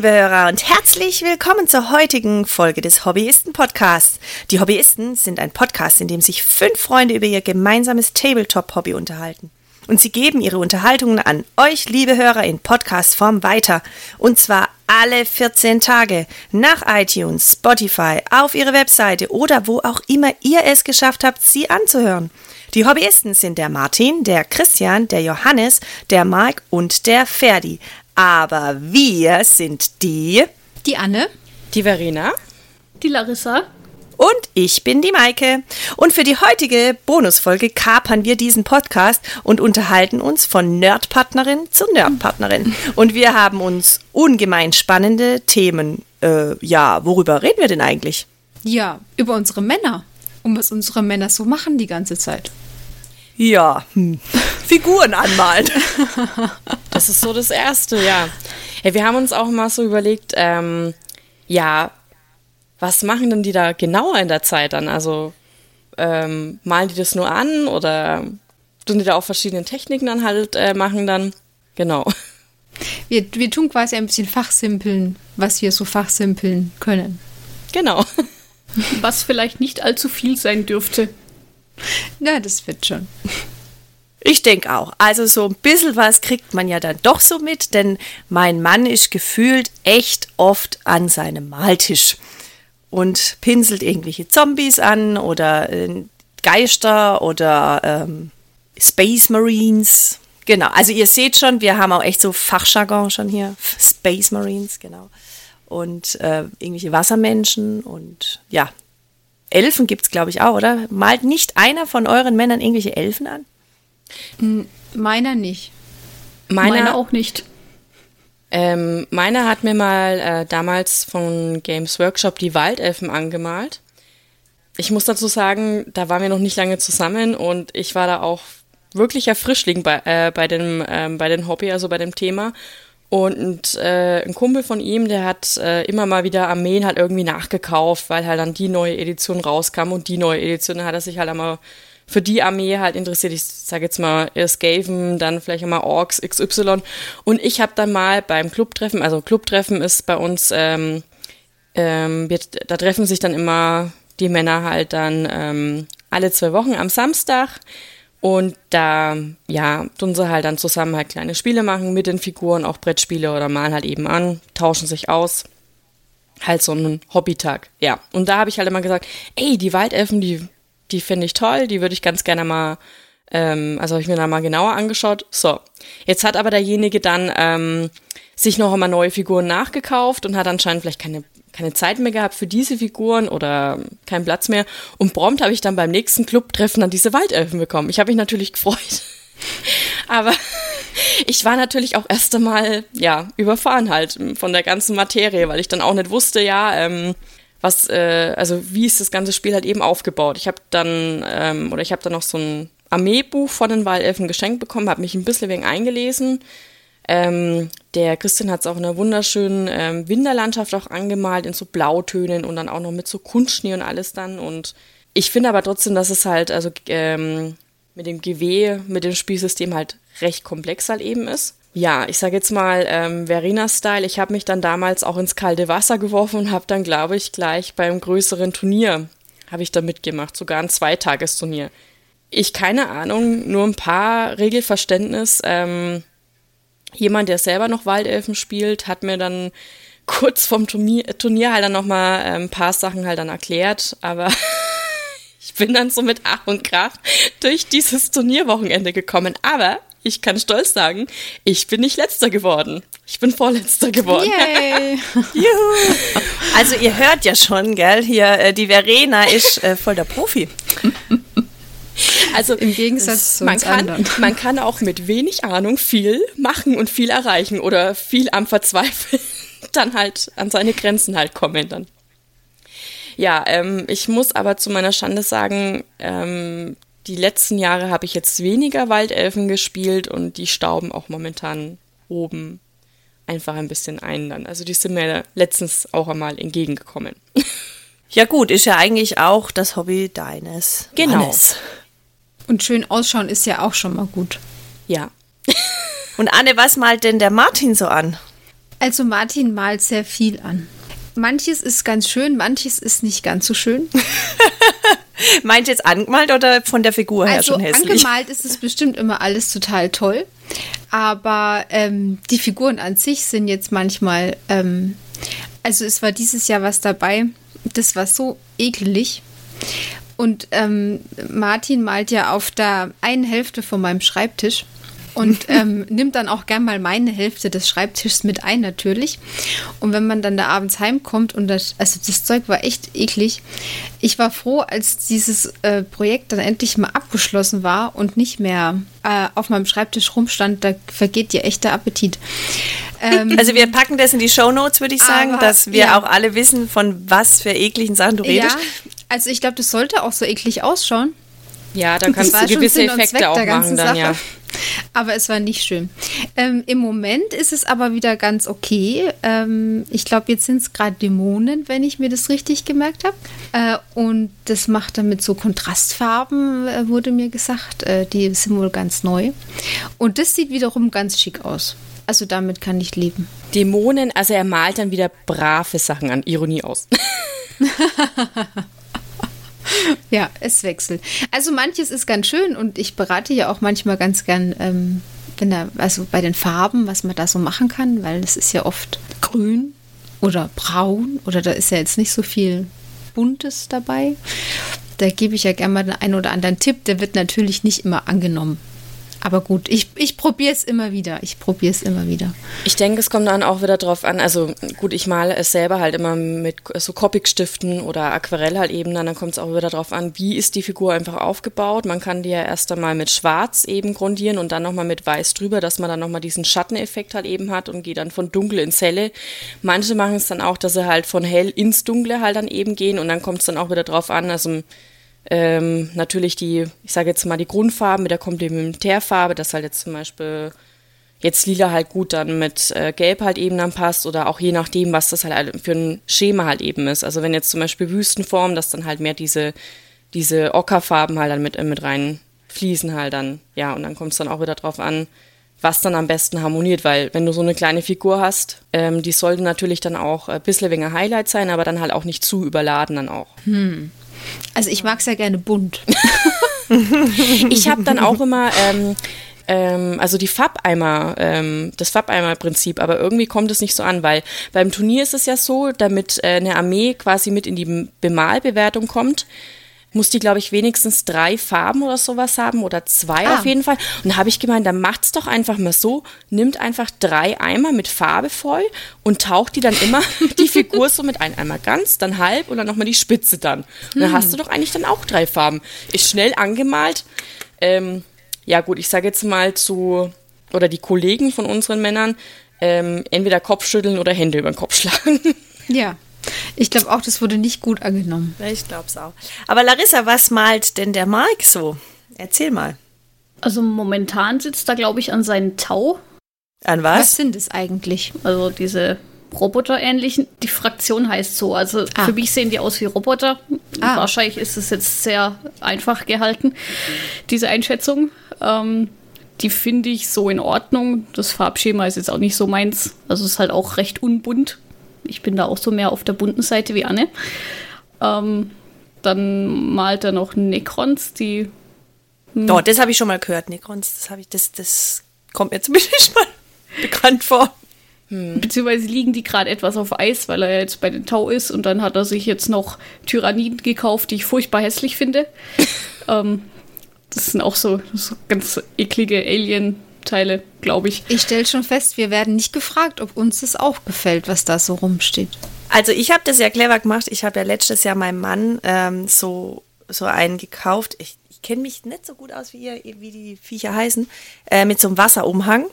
liebe Hörer, und herzlich willkommen zur heutigen Folge des Hobbyisten-Podcasts. Die Hobbyisten sind ein Podcast, in dem sich fünf Freunde über ihr gemeinsames Tabletop-Hobby unterhalten. Und sie geben ihre Unterhaltungen an euch, liebe Hörer, in Podcast-Form weiter. Und zwar alle 14 Tage nach iTunes, Spotify, auf ihre Webseite oder wo auch immer ihr es geschafft habt, sie anzuhören. Die Hobbyisten sind der Martin, der Christian, der Johannes, der Mark und der Ferdi. Aber wir sind die. Die Anne. Die Verena. Die Larissa. Und ich bin die Maike. Und für die heutige Bonusfolge kapern wir diesen Podcast und unterhalten uns von Nerdpartnerin zu Nerdpartnerin. Und wir haben uns ungemein spannende Themen. Äh, ja, worüber reden wir denn eigentlich? Ja, über unsere Männer. Und was unsere Männer so machen die ganze Zeit. Ja, hm. Figuren anmalen. Das ist so das Erste, ja. ja wir haben uns auch mal so überlegt, ähm, ja, was machen denn die da genauer in der Zeit dann? Also ähm, malen die das nur an oder tun die da auch verschiedene Techniken dann halt äh, machen dann? Genau. Wir, wir tun quasi ein bisschen fachsimpeln, was wir so fachsimpeln können. Genau. Was vielleicht nicht allzu viel sein dürfte. Na, das wird schon. Ich denke auch. Also so ein bisschen was kriegt man ja dann doch so mit, denn mein Mann ist gefühlt echt oft an seinem Maltisch und pinselt irgendwelche Zombies an oder äh, Geister oder ähm, Space Marines. Genau, also ihr seht schon, wir haben auch echt so Fachjargon schon hier. Space Marines, genau. Und äh, irgendwelche Wassermenschen und ja, Elfen gibt es, glaube ich, auch, oder? Malt nicht einer von euren Männern irgendwelche Elfen an? Meiner nicht. Meiner, meiner auch nicht. Ähm, meiner hat mir mal äh, damals von Games Workshop die Waldelfen angemalt. Ich muss dazu sagen, da waren wir noch nicht lange zusammen und ich war da auch wirklicher Frischling bei, äh, bei, dem, ähm, bei dem Hobby, also bei dem Thema. Und äh, ein Kumpel von ihm, der hat äh, immer mal wieder Armeen halt irgendwie nachgekauft, weil halt dann die neue Edition rauskam und die neue Edition hat er sich halt einmal für die Armee halt interessiert. Ich sage jetzt mal Skaven, dann vielleicht mal Orks XY. Und ich habe dann mal beim Clubtreffen, also Clubtreffen ist bei uns, ähm, ähm, wird, da treffen sich dann immer die Männer halt dann ähm, alle zwei Wochen am Samstag und da, ja, tun sie halt dann zusammen halt kleine Spiele machen mit den Figuren, auch Brettspiele oder malen halt eben an, tauschen sich aus. Halt so einen Hobbytag, ja. Und da habe ich halt immer gesagt, ey, die Waldelfen, die, die finde ich toll, die würde ich ganz gerne mal, ähm, also habe ich mir da mal genauer angeschaut. So, jetzt hat aber derjenige dann ähm, sich noch einmal neue Figuren nachgekauft und hat anscheinend vielleicht keine keine Zeit mehr gehabt für diese Figuren oder keinen Platz mehr. Und prompt habe ich dann beim nächsten Clubtreffen dann diese Waldelfen bekommen. Ich habe mich natürlich gefreut. Aber ich war natürlich auch erst einmal, ja, überfahren halt von der ganzen Materie, weil ich dann auch nicht wusste, ja, ähm, was, äh, also wie ist das ganze Spiel halt eben aufgebaut. Ich habe dann, ähm, oder ich habe dann noch so ein Armeebuch von den Waldelfen geschenkt bekommen, habe mich ein bisschen wegen eingelesen, ähm, der Christian hat es auch in einer wunderschönen ähm, Winterlandschaft auch angemalt, in so Blautönen und dann auch noch mit so Kunstschnee und alles dann. Und ich finde aber trotzdem, dass es halt, also ähm, mit dem GW, mit dem Spielsystem halt recht komplex halt eben ist. Ja, ich sage jetzt mal ähm, Verena-Style. Ich habe mich dann damals auch ins kalte Wasser geworfen und habe dann, glaube ich, gleich beim größeren Turnier habe ich da mitgemacht, sogar ein Zweitagesturnier. Ich keine Ahnung, nur ein paar Regelverständnis. Ähm, jemand, der selber noch Waldelfen spielt, hat mir dann kurz vom Turnier, Turnier halt dann nochmal äh, ein paar Sachen halt dann erklärt, aber ich bin dann so mit Ach und Krach durch dieses Turnierwochenende gekommen. Aber ich kann stolz sagen, ich bin nicht letzter geworden. Ich bin vorletzter geworden. Yay. Juhu. Also ihr hört ja schon, gell, hier äh, die Verena ist äh, voll der Profi. Also im Gegensatz zu man kann, anderen. man kann auch mit wenig Ahnung viel machen und viel erreichen oder viel am Verzweifeln dann halt an seine Grenzen halt kommen dann. Ja, ähm, ich muss aber zu meiner Schande sagen, ähm, die letzten Jahre habe ich jetzt weniger Waldelfen gespielt und die stauben auch momentan oben einfach ein bisschen ein dann. Also die sind mir letztens auch einmal entgegengekommen. Ja gut, ist ja eigentlich auch das Hobby deines genau. Mannes. Und schön ausschauen ist ja auch schon mal gut. Ja. Und Anne, was malt denn der Martin so an? Also Martin malt sehr viel an. Manches ist ganz schön, manches ist nicht ganz so schön. Meint jetzt angemalt oder von der Figur her Also schon hässlich? angemalt ist es bestimmt immer alles total toll. Aber ähm, die Figuren an sich sind jetzt manchmal, ähm, also es war dieses Jahr was dabei, das war so eklig. Und ähm, Martin malt ja auf der einen Hälfte von meinem Schreibtisch und ähm, nimmt dann auch gern mal meine Hälfte des Schreibtischs mit ein natürlich. Und wenn man dann da abends heimkommt und das, also das Zeug war echt eklig. Ich war froh, als dieses äh, Projekt dann endlich mal abgeschlossen war und nicht mehr äh, auf meinem Schreibtisch rumstand. Da vergeht dir echt der Appetit. Ähm, Also wir packen das in die Shownotes, würde ich sagen, Aber, dass wir ja. auch alle wissen, von was für ekligen Sachen du redest. ja, also ich glaube, das sollte auch so eklig ausschauen. Ja, da Das kannst war du gewisse Effekte auch der ganzen machen dann, ja. Sache. Aber es war nicht schön. Ähm, Im Moment ist es aber wieder ganz okay. Ähm, ich glaube, jetzt sind es gerade Dämonen, wenn ich mir das richtig gemerkt habe. Äh, und das macht damit so Kontrastfarben, äh, wurde mir gesagt. Äh, die sind wohl ganz neu. Und das sieht wiederum ganz schick aus. Also damit kann ich leben. Dämonen, also er malt dann wieder brave Sachen an, Ironie aus. Ja, es wechselt. Also manches ist ganz schön und ich berate ja auch manchmal ganz gern, ähm, wenn da, also bei den Farben, was man da so machen kann, weil es ist ja oft grün oder braun oder da ist ja jetzt nicht so viel Buntes dabei. Da gebe ich ja gerne mal den einen oder anderen Tipp, der wird natürlich nicht immer angenommen. Aber gut, ich, ich probiere es immer wieder. Ich probiere es immer wieder. Ich denke, es kommt dann auch wieder drauf an, also gut, ich male es selber halt immer mit so Copic-Stiften oder Aquarell halt eben, dann, kommt es auch wieder drauf an, wie ist die Figur einfach aufgebaut. Man kann die ja erst einmal mit Schwarz eben grundieren und dann nochmal mit Weiß drüber, dass man dann nochmal diesen Schatteneffekt halt eben hat und geht dann von dunkel ins helle. Manche machen es dann auch, dass sie halt von hell ins dunkle halt dann eben gehen und dann kommt es dann auch wieder drauf an, also ähm, natürlich die, ich sage jetzt mal die Grundfarben mit der Komplementärfarbe, dass halt jetzt zum Beispiel jetzt lila halt gut dann mit äh, gelb halt eben dann passt oder auch je nachdem, was das halt für ein Schema halt eben ist. Also wenn jetzt zum Beispiel Wüstenform, dass dann halt mehr diese, diese Ockerfarben halt dann mit, äh, mit rein fließen halt dann, ja, und dann kommt es dann auch wieder drauf an, was dann am besten harmoniert, weil wenn du so eine kleine Figur hast, ähm, die sollte natürlich dann auch ein bisschen weniger Highlight sein, aber dann halt auch nicht zu überladen dann auch. Also ich mag es ja gerne bunt. Ich habe dann auch immer, ähm, ähm, also die Farbeimer, ähm, das Farbeimer-Prinzip, aber irgendwie kommt es nicht so an, weil beim Turnier ist es ja so, damit äh, eine Armee quasi mit in die Bemalbewertung kommt, muss die, glaube ich, wenigstens drei Farben oder sowas haben oder zwei Ah. auf jeden Fall. Und da habe ich gemeint, dann macht's doch einfach mal so, nimmt einfach drei Eimer mit Farbe voll und taucht die dann immer die Figur so mit ein. Einmal ganz, dann halb und dann nochmal die Spitze dann. Und dann hast du doch eigentlich dann auch drei Farben. Ist schnell angemalt. Ähm, ja gut, ich sage jetzt mal zu, oder die Kollegen von unseren Männern, ähm, entweder Kopfschütteln oder Hände über den Kopf schlagen. Ja. Ich glaube auch, das wurde nicht gut angenommen. Ich glaube es auch. Aber Larissa, was malt denn der Mark so? Erzähl mal. Also momentan sitzt er, glaube ich, an seinen Tau. An Was, was? sind es eigentlich? Also diese Roboter-ähnlichen. Die Fraktion heißt so. Also Ah. für mich sehen die aus wie Roboter. Ah. Wahrscheinlich ist es jetzt sehr einfach gehalten, diese Einschätzung. Ähm, die finde ich so in Ordnung. Das Farbschema ist jetzt auch nicht so meins. Also es ist halt auch recht unbunt. Ich bin da auch so mehr auf der bunten Seite wie Anne. Ähm, dann malt er noch Necrons, die Oh, das habe ich schon mal gehört, Necrons. Das habe ich, das, das kommt mir zumindest mal bekannt vor. Beziehungsweise liegen die gerade etwas auf Eis, weil er jetzt bei den Tau ist und dann hat er sich jetzt noch Tyranniden gekauft, die ich furchtbar hässlich finde. ähm, das sind auch so, so ganz eklige Alien-Teile, glaube ich. Ich stelle schon fest, wir werden nicht gefragt, ob uns das auch gefällt, was da so rumsteht. Also ich habe das ja clever gemacht. Ich habe ja letztes Jahr meinem Mann ähm, so, so einen gekauft. Ich, ich kenne mich nicht so gut aus, wie, ihr, wie die Viecher heißen. Äh, mit so einem Wasserumhang.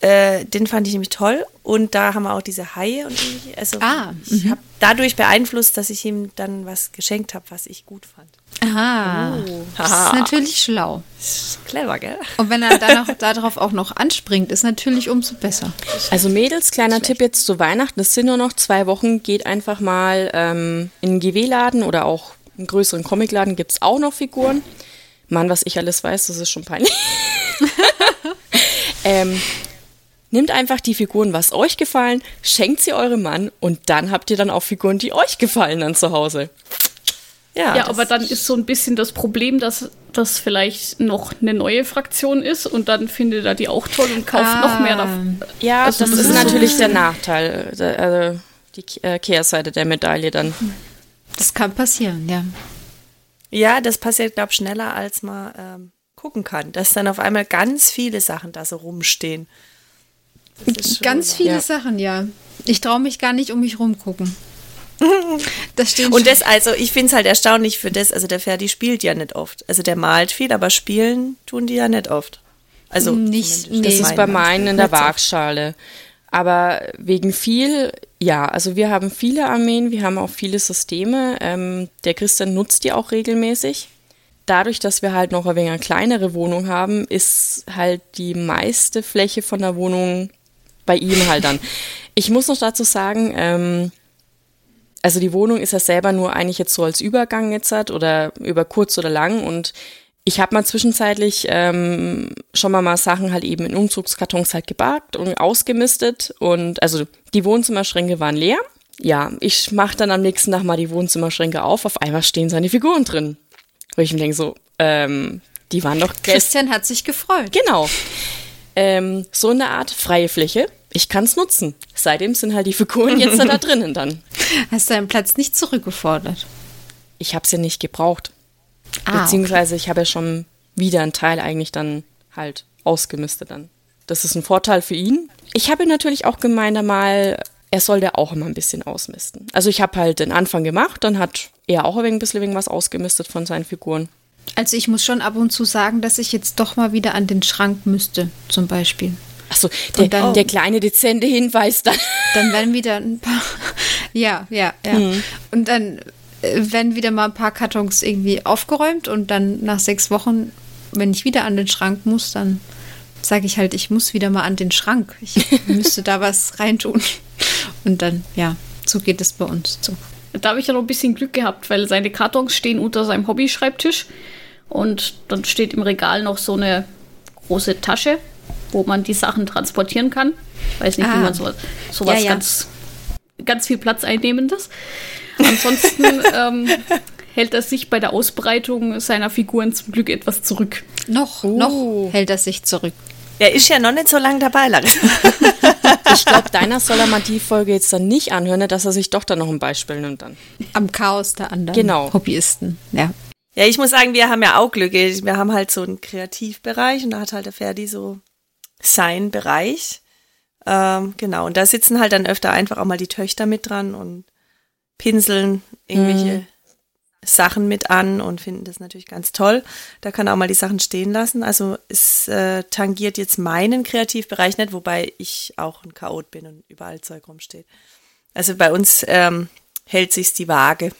Äh, den fand ich nämlich toll. Und da haben wir auch diese Haie. Und ähnliche. also Ah, ich habe dadurch beeinflusst, dass ich ihm dann was geschenkt habe, was ich gut fand. Aha. Das ist natürlich schlau. Clever, gell? Und wenn er dann auch darauf auch noch anspringt, ist natürlich umso besser. Also Mädels, kleiner Tipp jetzt zu Weihnachten, es sind nur noch zwei Wochen, geht einfach mal ähm, in einen GW-Laden oder auch einen größeren Comicladen, gibt es auch noch Figuren. Mann, was ich alles weiß, das ist schon peinlich. ähm, Nehmt einfach die Figuren, was euch gefallen, schenkt sie eurem Mann und dann habt ihr dann auch Figuren, die euch gefallen dann zu Hause. Ja, ja aber dann ist so ein bisschen das Problem, dass das vielleicht noch eine neue Fraktion ist und dann findet er die auch toll und kauft ah, noch mehr davon. Ja, also das, das, ist natürlich so der Nachteil, also die äh, Kehrseite der Medaille dann. Das kann passieren, ja. Ja, das passiert, glaube ich, schneller, als man ähm, gucken kann. Dass dann auf einmal ganz viele Sachen da so rumstehen. Ganz viele ja. Sachen, ja. Ich traue mich gar nicht um mich rumgucken. Das stimmt. Und das, also ich finde es halt erstaunlich für das, also der Ferdi spielt ja nicht oft. Also der malt viel, aber spielen tun die ja nicht oft. Also nicht, nee. das ist bei meinen in der Waagschale. Aber wegen viel, ja, also wir haben viele Armeen, wir haben auch viele Systeme. Ähm, der Christian nutzt die auch regelmäßig. Dadurch, dass wir halt noch ein wenig eine kleinere Wohnung haben, ist halt die meiste Fläche von der Wohnung bei ihm halt dann. Ich muss noch dazu sagen, ähm, also die Wohnung ist ja selber nur eigentlich jetzt so als Übergang jetzt hat oder über kurz oder lang und ich habe mal zwischenzeitlich ähm, schon mal, mal Sachen halt eben in Umzugskartons halt gebarkt und ausgemistet und also die Wohnzimmerschränke waren leer. Ja, ich mache dann am nächsten Tag mal die Wohnzimmerschränke auf, auf einmal stehen seine Figuren drin. Wo ich mir denke so, ähm, die waren doch... Christian hat sich gefreut. Genau. Ähm, so eine Art freie Fläche ich kann es nutzen. Seitdem sind halt die Figuren jetzt da drinnen dann. Hast du deinen Platz nicht zurückgefordert? Ich habe es ja nicht gebraucht. Ah, Beziehungsweise okay. ich habe ja schon wieder einen Teil eigentlich dann halt ausgemistet dann. Das ist ein Vorteil für ihn. Ich habe natürlich auch gemeint einmal, er sollte auch immer ein bisschen ausmisten. Also ich habe halt den Anfang gemacht, dann hat er auch ein bisschen was ausgemistet von seinen Figuren. Also ich muss schon ab und zu sagen, dass ich jetzt doch mal wieder an den Schrank müsste, zum Beispiel. Achso, der, dann, der kleine dezente Hinweis dann. Dann werden wieder ein paar. Ja, ja, ja. Mhm. Und dann äh, werden wieder mal ein paar Kartons irgendwie aufgeräumt und dann nach sechs Wochen, wenn ich wieder an den Schrank muss, dann sage ich halt, ich muss wieder mal an den Schrank. Ich müsste da was reintun. Und dann, ja, so geht es bei uns zu. Da habe ich ja noch ein bisschen Glück gehabt, weil seine Kartons stehen unter seinem Hobbyschreibtisch und dann steht im Regal noch so eine große Tasche wo man die Sachen transportieren kann. Weiß nicht, ah. wie man sowas, sowas ja, ja. ganz ganz viel Platz einnehmendes. Ansonsten ähm, hält er sich bei der Ausbreitung seiner Figuren zum Glück etwas zurück. Noch, oh. noch hält er sich zurück. Er ist ja noch nicht so lange dabei, Larissa. ich glaube, deiner soll er mal die Folge jetzt dann nicht anhören, dass er sich doch dann noch ein Beispiel nimmt dann. Am Chaos der anderen genau. Hobbyisten, ja. Ja, ich muss sagen, wir haben ja auch Glück. Wir haben halt so einen Kreativbereich und da hat halt der Ferdi so sein Bereich. Ähm, genau, und da sitzen halt dann öfter einfach auch mal die Töchter mit dran und pinseln irgendwelche mhm. Sachen mit an und finden das natürlich ganz toll. Da kann er auch mal die Sachen stehen lassen. Also es äh, tangiert jetzt meinen Kreativbereich nicht, wobei ich auch ein Chaot bin und überall Zeug rumsteht. Also bei uns ähm, hält sich's die Waage.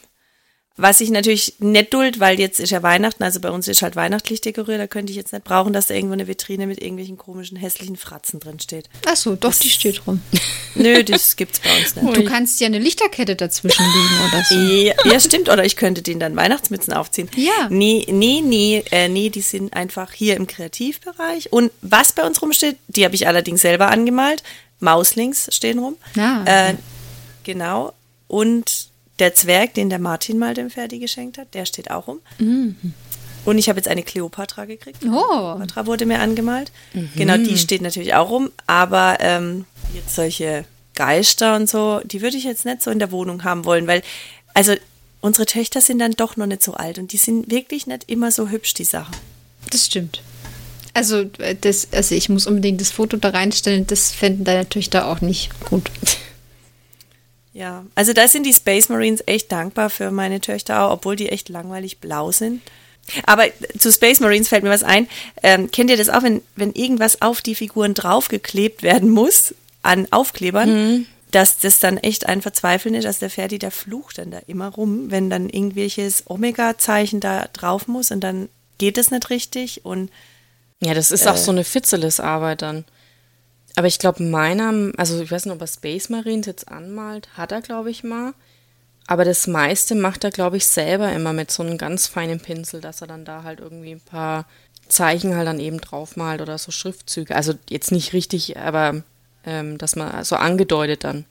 Was ich natürlich nicht duld, weil jetzt ist ja Weihnachten, also bei uns ist halt weihnachtlich dekoriert, da könnte ich jetzt nicht brauchen, dass da irgendwo eine Vitrine mit irgendwelchen komischen, hässlichen Fratzen drin steht. Ach so, doch, das, die steht rum. Nö, das gibt's bei uns nicht. Du kannst ja eine Lichterkette dazwischen legen oder so. Ja, ja, stimmt, oder ich könnte denen dann Weihnachtsmützen aufziehen. Ja. Nee, nee, nee, äh, nee, die sind einfach hier im Kreativbereich. Und was bei uns rumsteht, die habe ich allerdings selber angemalt. Mauslings stehen rum. Ah, okay. äh, genau. Und der Zwerg, den der Martin mal dem Ferdi geschenkt hat, der steht auch rum. Mhm. Und ich habe jetzt eine Kleopatra gekriegt. Oh. Kleopatra wurde mir angemalt. Mhm. Genau, die steht natürlich auch rum. Aber ähm, jetzt solche Geister und so, die würde ich jetzt nicht so in der Wohnung haben wollen, weil, also unsere Töchter sind dann doch noch nicht so alt und die sind wirklich nicht immer so hübsch, die Sachen. Das stimmt. Also, äh, das, also ich muss unbedingt das Foto da reinstellen, das fänden deine Töchter auch nicht gut. Ja, also da sind die Space Marines echt dankbar für meine Töchter auch, obwohl die echt langweilig blau sind. Aber zu Space Marines fällt mir was ein. Ähm, kennt ihr das auch, wenn, wenn irgendwas auf die Figuren draufgeklebt werden muss, an Aufklebern, mhm. dass das dann echt ein Verzweifeln ist? Also der Ferdi, der flucht dann da immer rum, wenn dann irgendwelches Omega-Zeichen da drauf muss und dann geht es nicht richtig und ja, das ist äh, auch so eine Fitzeles-Arbeit dann. Aber ich glaube, meiner, also ich weiß nicht, ob er Space Marines jetzt anmalt, hat er, glaube ich, mal. Aber das meiste macht er, glaube ich, selber immer mit so einem ganz feinen Pinsel, dass er dann da halt irgendwie ein paar Zeichen halt dann eben draufmalt oder so Schriftzüge. Also jetzt nicht richtig, aber ähm, dass man so angedeutet dann.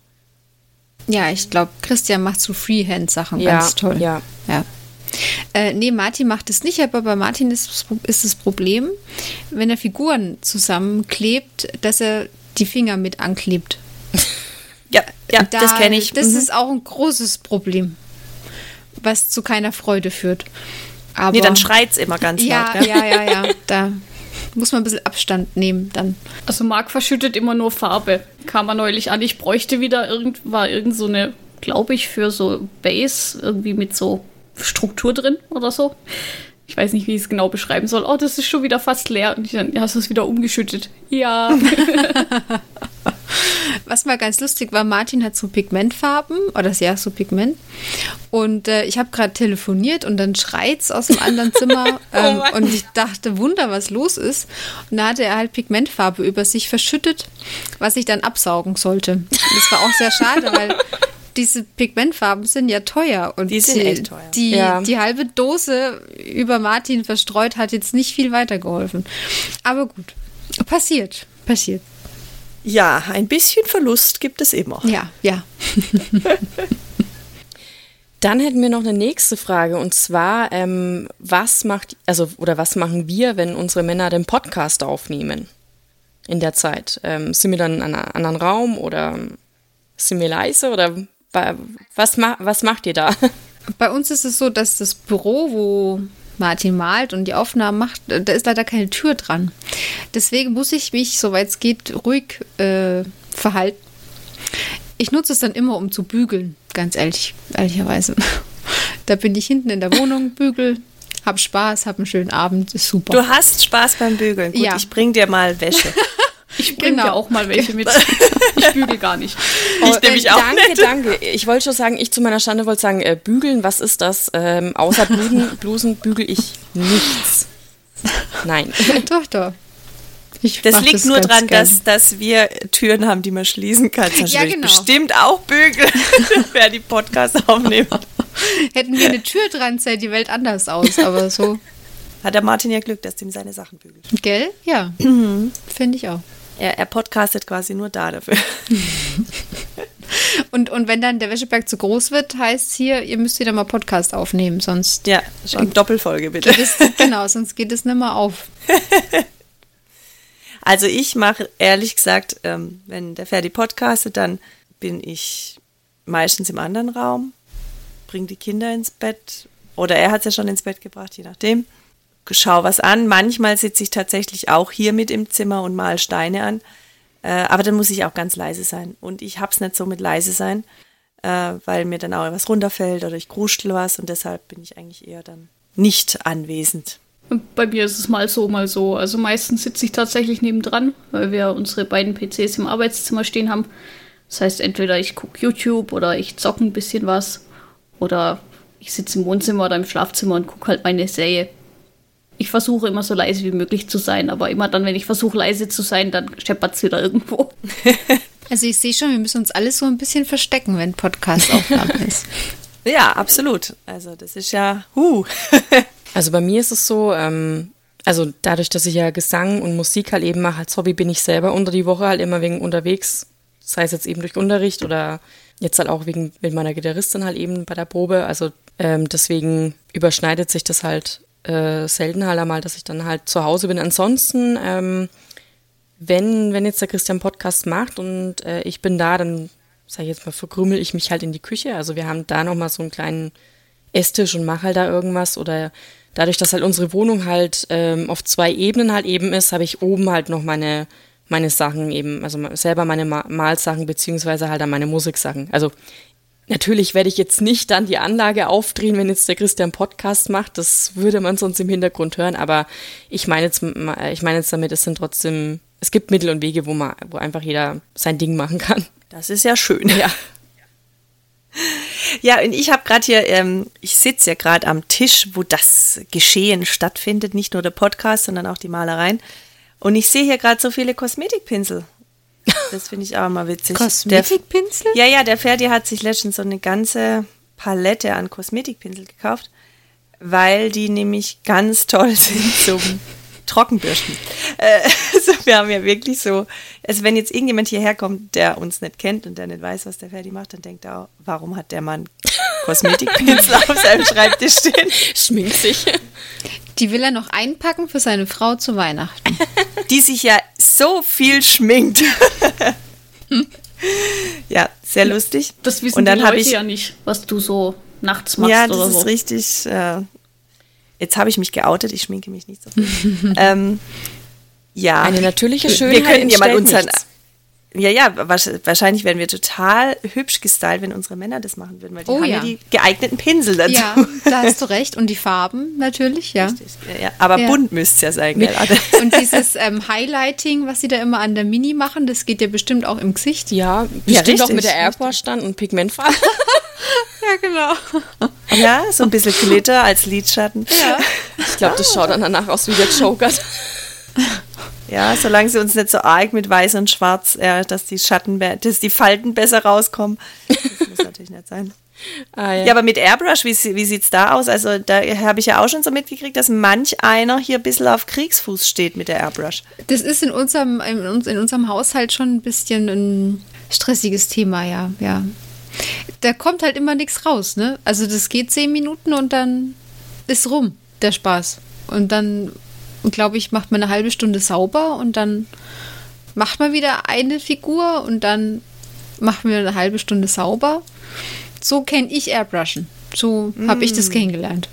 Ja, ich glaube, Christian macht so Freehand-Sachen Ja, ganz toll. ja. ja. Äh, nee, Martin macht es nicht, aber bei Martin ist, ist das Problem, wenn er Figuren zusammenklebt, dass er die Finger mit anklebt. Ja, ja Da- das kenne ich. Das Mhm. ist auch ein großes Problem, was zu keiner Freude führt. Aber nee, dann schreit's immer ganz ja, laut. Gell? ja, ja, ja. Da muss man ein bisschen Abstand nehmen dann. Also Marc verschüttet immer nur Farbe. Kam er neulich an. Ich bräuchte wieder irgend, war irgend so eine, glaube ich, für so Base irgendwie mit so Struktur drin oder so. Ich weiß nicht, wie ich es genau beschreiben soll. Oh, das ist schon wieder fast leer. Und ich dann, ja, hast du es wieder umgeschüttet? Ja. Was mal ganz lustig war, Martin hat so Pigmentfarben, oder ja, so Pigment. Und äh, ich habe gerade telefoniert und dann schreit's aus dem anderen Zimmer. ähm, Mann. und ich dachte, Wunder, was los ist. Und da hatte er halt Pigmentfarbe über sich verschüttet, was ich dann absaugen sollte. Das war auch sehr schade, weil diese Pigmentfarben sind ja teuer. Und Die sind echt teuer. Die, Ja. die halbe Dose über Martin verstreut hat jetzt nicht viel weitergeholfen. Aber gut, passiert, passiert. Ja, ein bisschen Verlust gibt es immer. Ja, ja. Dann hätten wir noch eine nächste Frage und zwar, ähm, was macht, also oder was machen wir, wenn unsere Männer den Podcast aufnehmen in der Zeit? Ähm, sind wir dann in einem anderen Raum oder sind wir leise oder was, ma was macht ihr da? Bei uns ist es so, dass das Büro, wo Martin malt und die Aufnahmen macht, da ist leider keine Tür dran. Deswegen muss ich mich, soweit es geht, ruhig äh, verhalten. Ich nutze es dann immer, um zu bügeln, ganz ehrlich, ehrlicherweise. Da bin ich hinten in der Wohnung, bügel, hab Spaß, hab einen schönen Abend, ist super. Du hast Spaß beim Bügeln. Gut, Ja. ich bring dir mal Wäsche. Ich bringe Genau. dir auch mal welche mit. Ich bügel gar nicht. Ich nehme mich auch danke, nicht. danke. Ich wollte schon sagen, ich zu meiner Schande wollte sagen, äh, bügeln, was ist das? Ähm, außer Blusen, Blusen bügel ich nichts. Nein. doch, doch. Ich Das liegt nur ganz dran, gern. dass, dass wir Türen haben, die man schließen kann. Das Ja, genau. bestimmt auch bügeln, wer die Podcasts aufnimmt. Hätten wir eine Tür dran, sähe die Welt anders aus, aber so. Hat der Martin ja Glück, dass ihm seine Sachen bügelt. Gell? Ja. Mhm. Finde ich auch. Er, er podcastet quasi nur da dafür. Und, und wenn dann der Wäscheberg zu groß wird, heißt hier, ihr müsst wieder mal Podcast aufnehmen, sonst Ja, in Doppelfolge bitte. es, genau, sonst geht es nicht mehr auf. Also ich mache ehrlich gesagt, ähm, wenn der Ferdi podcastet, dann bin ich meistens im anderen Raum, bringe die Kinder ins Bett oder er hat es ja schon ins Bett gebracht, je nachdem. Schau was an. Manchmal sitze ich tatsächlich auch hier mit im Zimmer und mal Steine an. Äh, aber dann muss ich auch ganz leise sein. Und ich hab's nicht so mit leise sein, äh, weil mir dann auch was runterfällt oder ich kruschel was und deshalb bin ich eigentlich eher dann nicht anwesend. Bei mir ist es mal so, mal so. Also meistens sitze ich tatsächlich nebendran, weil wir unsere beiden PCs im Arbeitszimmer stehen haben. Das heißt, entweder ich gucke YouTube oder ich zocke ein bisschen was. Oder ich sitze im Wohnzimmer oder im Schlafzimmer und gucke halt meine Serie. Ich versuche immer so leise wie möglich zu sein, aber immer dann, wenn ich versuche leise zu sein, dann scheppert es wieder irgendwo. Also ich sehe schon, wir müssen uns alles so ein bisschen verstecken, wenn Podcast-Aufnahme ist. Ja, absolut. Also das ist ja, huh. Also bei mir ist es so, ähm, also dadurch, dass ich ja Gesang und Musik halt eben mache als Hobby, bin ich selber unter die Woche halt immer wegen unterwegs. Sei es jetzt eben durch Unterricht oder jetzt halt auch wegen, wegen meiner Gitarristin halt eben bei der Probe. Also ähm, deswegen überschneidet sich das halt äh, selten halt einmal, dass ich dann halt zu Hause bin. Ansonsten, ähm, wenn, wenn jetzt der Christian Podcast macht und äh, ich bin da, dann sag ich jetzt mal, verkrümel ich mich halt in die Küche. Also wir haben da nochmal so einen kleinen Esstisch und mache halt da irgendwas oder dadurch, dass halt unsere Wohnung halt ähm, auf zwei Ebenen halt eben ist, habe ich oben halt noch meine meine Sachen eben, also selber meine Ma Malsachen beziehungsweise halt dann meine Musiksachen. Also natürlich werde ich jetzt nicht dann die Anlage aufdrehen, wenn jetzt der Christian Podcast macht, das würde man sonst im Hintergrund hören, aber ich meine jetzt, ich meine jetzt damit, es sind trotzdem, es gibt Mittel und Wege, wo man, wo einfach jeder sein Ding machen kann. Das ist ja schön. Ja. Ja, und ich habe gerade hier, ähm, ich sitze ja gerade am Tisch, wo das Geschehen stattfindet, nicht nur der Podcast, sondern auch die Malereien. Und ich sehe hier gerade so viele Kosmetikpinsel. Das finde ich auch mal witzig. Kosmetikpinsel? Der, ja, ja, der Ferdi hat sich letztens so eine ganze Palette an Kosmetikpinsel gekauft, weil die nämlich ganz toll sind zum Trockenbürsten. Äh, also wir haben ja wirklich so, also wenn jetzt irgendjemand hierher kommt, der uns nicht kennt und der nicht weiß, was der Ferdi macht, dann denkt er, auch, warum hat der Mann Kosmetikpinsel auf seinem Schreibtisch stehen? Schminkt sich. Die will er noch einpacken für seine Frau zu Weihnachten. Die sich ja so viel schminkt. ja, sehr lustig. Das wissen und dann die habe Leute ich ja nicht, was du so nachts machst Ja, oder das ist so. richtig. Äh, jetzt habe ich mich geoutet, ich schminke mich nicht so viel. ähm, ja. Eine natürliche Wir Schönheit könnten ja mal unseren. nichts. Ja, ja, wahrsch- wahrscheinlich wären wir total hübsch gestylt, wenn unsere Männer das machen würden, weil die Oh haben ja. ja. die geeigneten Pinsel dazu. Ja, da hast du recht. Und die Farben natürlich, ja. Ja, ja, aber Ja. bunt müsste es ja sein, gell? Und dieses ähm, Highlighting, was sie da immer an der Mini machen, das geht ja bestimmt auch im Gesicht. Ja, bestimmt auch richtig, mit der Airbrush dann und Pigmentfarbe. Ja, genau. Ja, so ein bisschen Glitter als Lidschatten. Ja. Ich glaube, das schaut dann danach aus wie der Joker. Ja, solange sie uns nicht so arg mit weiß und schwarz, ja, dass die Schatten, dass die Falten besser rauskommen. Das muss natürlich nicht sein. Ah, Ja, aber mit Airbrush, wie, wie sieht es da aus? Also da habe ich ja auch schon so mitgekriegt, dass manch einer hier ein bisschen auf Kriegsfuß steht mit der Airbrush. Das ist in unserem, in, uns, in unserem Haushalt schon ein bisschen ein stressiges Thema, ja, ja. Da kommt halt immer nichts raus, ne? Also das geht zehn Minuten und dann ist rum, der Spaß. Und dann, glaube ich, macht man eine halbe Stunde sauber und dann macht man wieder eine Figur und dann machen wir eine halbe Stunde sauber. So kenne ich Airbrushen. So habe ich das kennengelernt.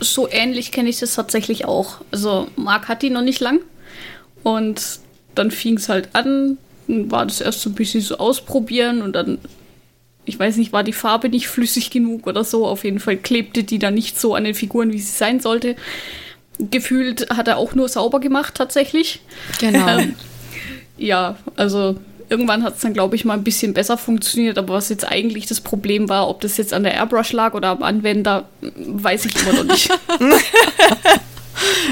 so ähnlich kenne ich das tatsächlich auch. Also Marc hat die noch nicht lang und dann fing es halt an, war das erst so ein bisschen so ausprobieren und dann, ich weiß nicht, war die Farbe nicht flüssig genug oder so. Auf jeden Fall klebte die dann nicht so an den Figuren, wie sie sein sollte. Gefühlt hat er auch nur sauber gemacht tatsächlich. Genau. Ähm, ja, also irgendwann hat es dann, glaube ich, mal ein bisschen besser funktioniert, aber was jetzt eigentlich das Problem war, ob das jetzt an der Airbrush lag oder am Anwender, weiß ich immer noch nicht.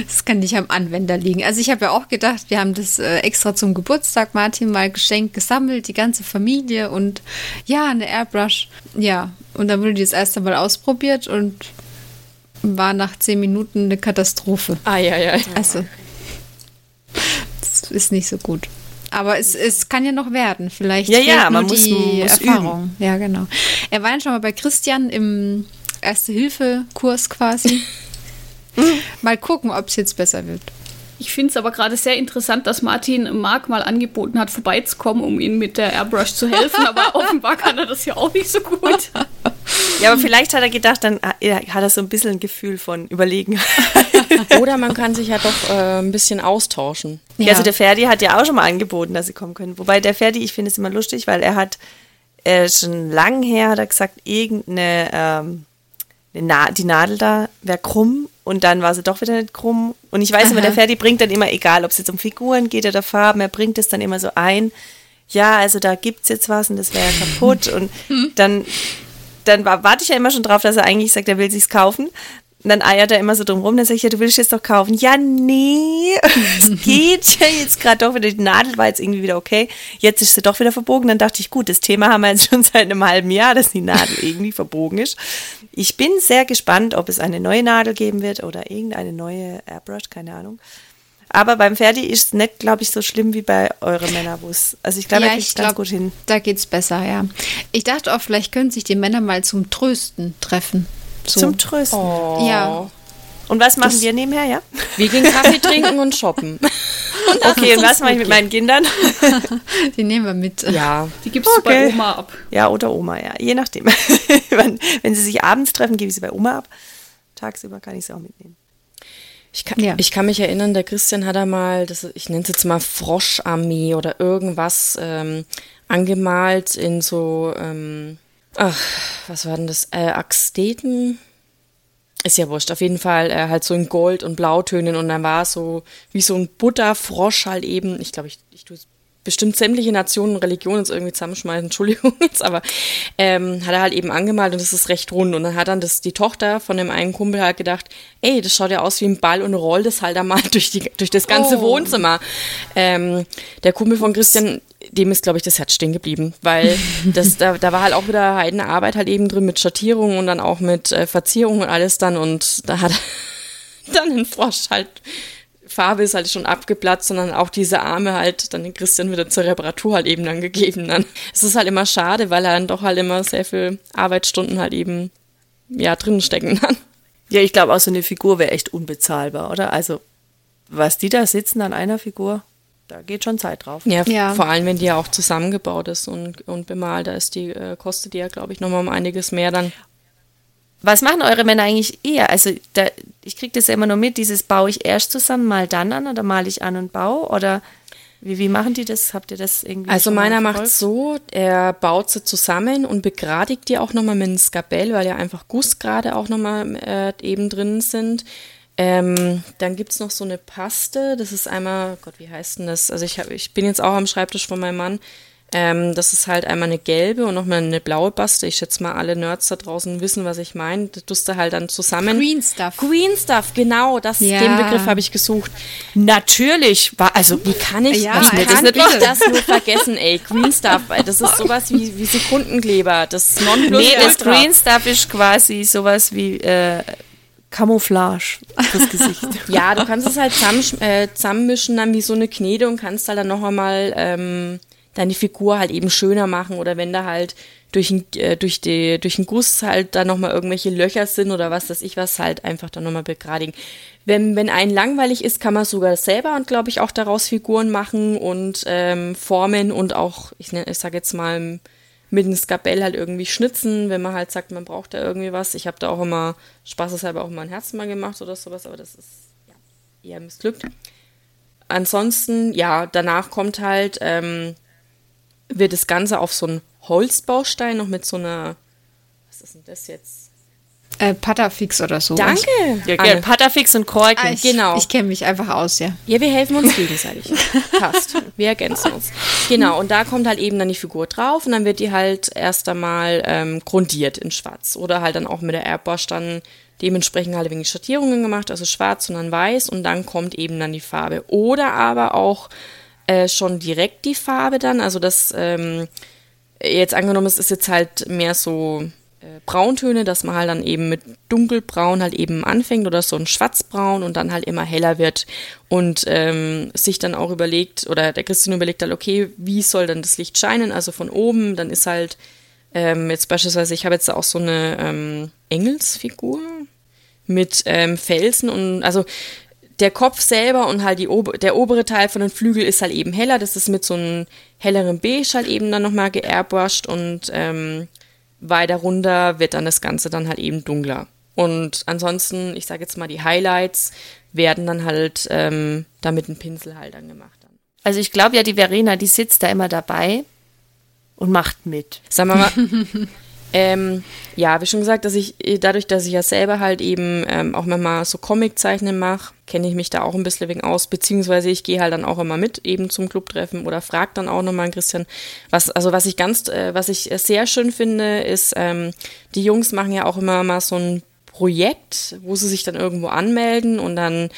Das kann nicht am Anwender liegen. Also ich habe ja auch gedacht, wir haben das äh, extra zum Geburtstag Martin mal geschenkt, gesammelt, die ganze Familie und ja, eine Airbrush. Ja, und dann wurde die das erste Mal ausprobiert und war nach zehn Minuten eine Katastrophe. Ah, ja, ja. Also, das ist nicht so gut. Aber es, es kann ja noch werden. Vielleicht Ja, ja, man muss- die muss Erfahrung. Ja, genau. Er war ja schon mal bei Christian im Erste-Hilfe-Kurs quasi. mal gucken, ob es jetzt besser wird. Ich finde es aber gerade sehr interessant, dass Martin Marc mal angeboten hat, vorbeizukommen, um ihm mit der Airbrush zu helfen, aber offenbar kann er das ja auch nicht so gut. Ja, aber vielleicht hat er gedacht, dann äh, hat er so ein bisschen ein Gefühl von Überlegen. Oder man kann sich ja doch äh, ein bisschen austauschen. Ja. Also der Ferdi hat ja auch schon mal angeboten, dass sie kommen können. Wobei der Ferdi, ich finde es immer lustig, weil er hat äh, schon lang her hat er gesagt, irgendeine ähm, eine Na die Nadel da wäre krumm und dann war sie doch wieder nicht krumm. Und ich weiß immer, der Ferdi bringt dann immer, egal ob es jetzt um Figuren geht oder Farben, er bringt es dann immer so ein. Ja, also da gibt's jetzt was und das wäre ja kaputt. und dann, dann wa- warte ich ja immer schon drauf, dass er eigentlich sagt, er will sich's kaufen. Und dann eiert er immer so drum rum, dann sage ich, ja, du willst jetzt doch kaufen. Ja, nee, es geht ja jetzt gerade doch wieder, die Nadel war jetzt irgendwie wieder okay. Jetzt ist sie doch wieder verbogen. Dann dachte ich, gut, das Thema haben wir jetzt schon seit einem halben Jahr, dass die Nadel irgendwie verbogen ist. Ich bin sehr gespannt, ob es eine neue Nadel geben wird oder irgendeine neue Airbrush, keine Ahnung. Aber beim Ferdi ist es nicht, glaube ich, so schlimm wie bei euren Männerbus. Also ich glaube, er kriegt es ganz gut hin. Da geht's besser, ja. Ich dachte auch, vielleicht können sich die Männer mal zum Trösten treffen. So. Zum Trösten. Ja. Und was machen wir nebenher, ja? Wir gehen Kaffee trinken und shoppen. Okay, und was mache ich mit meinen Kindern? Die nehmen wir mit. Ja, Die gibst du bei Okay. Oma ab. Ja, oder Oma, ja. Je nachdem. wenn, wenn sie sich abends treffen, gebe ich sie bei Oma ab. Tagsüber kann ich sie auch mitnehmen. Ich kann, Ja. ich kann mich erinnern, der Christian hat einmal, das, ich nenne es jetzt mal Froscharmee oder irgendwas ähm, angemalt in so, ähm, ach, was war denn das? Äh, Axteten? Ist ja wurscht. Auf jeden Fall äh, halt so in Gold- und Blautönen und dann war es so wie so ein Butterfrosch halt eben. Ich glaube, ich, ich tue bestimmt sämtliche Nationen und Religionen jetzt irgendwie zusammenschmeißen, Entschuldigung jetzt, aber ähm, hat er halt eben angemalt und das ist recht rund. Und dann hat dann das, die Tochter von dem einen Kumpel halt gedacht, ey, das schaut ja aus wie ein Ball und rollt das halt einmal durch, die, durch das ganze Wohnzimmer. Ähm, der Kumpel von Christian, dem ist, glaube ich, das Herz stehen geblieben, weil das, da, da war halt auch wieder eine Arbeit halt eben drin mit Schattierung und dann auch mit äh, Verzierung und alles dann und da hat dann ein Frosch halt Farbe ist halt schon abgeplatzt, sondern auch diese Arme halt dann den Christian wieder zur Reparatur halt eben dann gegeben. Dann es ist halt immer schade, weil er dann doch halt immer sehr viel Arbeitsstunden halt eben ja drin stecken dann. Ja, ich glaube auch so eine Figur wäre echt unbezahlbar, oder? Also was die da sitzen an einer Figur, da geht schon Zeit drauf. Ja, Ja. vor allem wenn die ja auch zusammengebaut ist und, und bemalt, da ist die äh, kostet die ja glaube ich nochmal um einiges mehr dann. Was machen eure Männer eigentlich eher? Also da, ich kriege das ja immer nur mit, dieses baue ich erst zusammen, mal dann an oder male ich an und baue oder wie, wie machen die das? Habt ihr das irgendwie Also meiner macht verfolgt? so, er baut sie zusammen und begradigt die auch nochmal mit einem Skabell, weil ja einfach Gussgrade auch nochmal äh, eben drin sind. Ähm, dann gibt's noch so eine Paste, das ist einmal, Gott, wie heißt denn das? Also ich, hab, ich bin jetzt auch am Schreibtisch von meinem Mann. Ähm, das ist halt einmal eine gelbe und nochmal eine blaue Paste. Ich schätze mal, alle Nerds da draußen wissen, was ich meine. Das tust du halt dann zusammen. Green Stuff. Green Stuff, genau, das, Ja. den Begriff habe ich gesucht. Natürlich, war also Wie kann ich, Ja, wie ich kann das ich nicht das nur vergessen, ey? Green Stuff, das ist sowas wie, wie Sekundenkleber. Das Nonplus Nee, das. Green Stuff ist quasi sowas wie äh, Camouflage fürs Gesicht. Ja, du kannst es halt zusammen, äh, zusammenmischen dann wie so eine Knete und kannst halt dann noch einmal ähm, deine Figur halt eben schöner machen oder wenn da halt durch ein, äh, durch die, durch den Guss halt da nochmal irgendwelche Löcher sind oder was weiß ich was, halt einfach dann nochmal begradigen. Wenn, wenn einen langweilig ist, kann man sogar selber und glaube ich auch daraus Figuren machen und ähm, formen und auch, ich, nenn- ich sag jetzt mal, mit einem Skabell halt irgendwie schnitzen, wenn man halt sagt, man braucht da irgendwie was. Ich habe da auch immer spaßeshalber auch mal ein Herz mal gemacht oder sowas, aber das ist ja, eher missglückt. Ansonsten, ja, danach kommt halt, ähm, wird das Ganze auf so einen Holzbaustein noch mit so einer, was ist denn das jetzt? Äh, Patafix oder so. Danke! Ja, Anne. gell, Patafix und Korken. Ah, ich, Genau. Ich kenne mich einfach aus, ja. Ja, wir helfen uns gegenseitig. Passt. Wir ergänzen uns. Genau, und da kommt halt eben dann die Figur drauf und dann wird die halt erst einmal ähm, grundiert in schwarz. Oder halt dann auch mit der Airbrush dann dementsprechend halt wegen Schattierungen gemacht, also schwarz und dann weiß und dann kommt eben dann die Farbe. Oder aber auch äh, schon direkt die Farbe dann, also das ähm, jetzt angenommen, es ist jetzt halt mehr so äh, Brauntöne, dass man halt dann eben mit dunkelbraun halt eben anfängt oder so ein Schwarzbraun und dann halt immer heller wird und ähm, sich dann auch überlegt oder der Christian überlegt halt, okay, wie soll dann das Licht scheinen? Also von oben, dann ist halt ähm, jetzt beispielsweise, ich habe jetzt auch so eine ähm, Engelsfigur mit ähm, Felsen und also der Kopf selber und halt die ober der obere Teil von den Flügel ist halt eben heller. Das ist mit so einem helleren Beige halt eben dann nochmal geairbrushed und ähm, weiter runter wird dann das Ganze dann halt eben dunkler. Und ansonsten, ich sage jetzt mal, die Highlights werden dann halt ähm, da mit einem Pinsel halt dann gemacht. Dann. Also ich glaube ja, die Verena, die sitzt da immer dabei und macht mit. Sagen wir mal, ähm, ja, wie schon gesagt, dass ich dadurch, dass ich ja selber halt eben ähm, auch manchmal so Comiczeichnen mache, kenne ich mich da auch ein bisschen wegen aus, beziehungsweise ich gehe halt dann auch immer mit eben zum Clubtreffen oder frage dann auch nochmal Christian, was, also was ich ganz, äh, was ich sehr schön finde, ist, ähm, die Jungs machen ja auch immer mal so ein Projekt, wo sie sich dann irgendwo anmelden und dann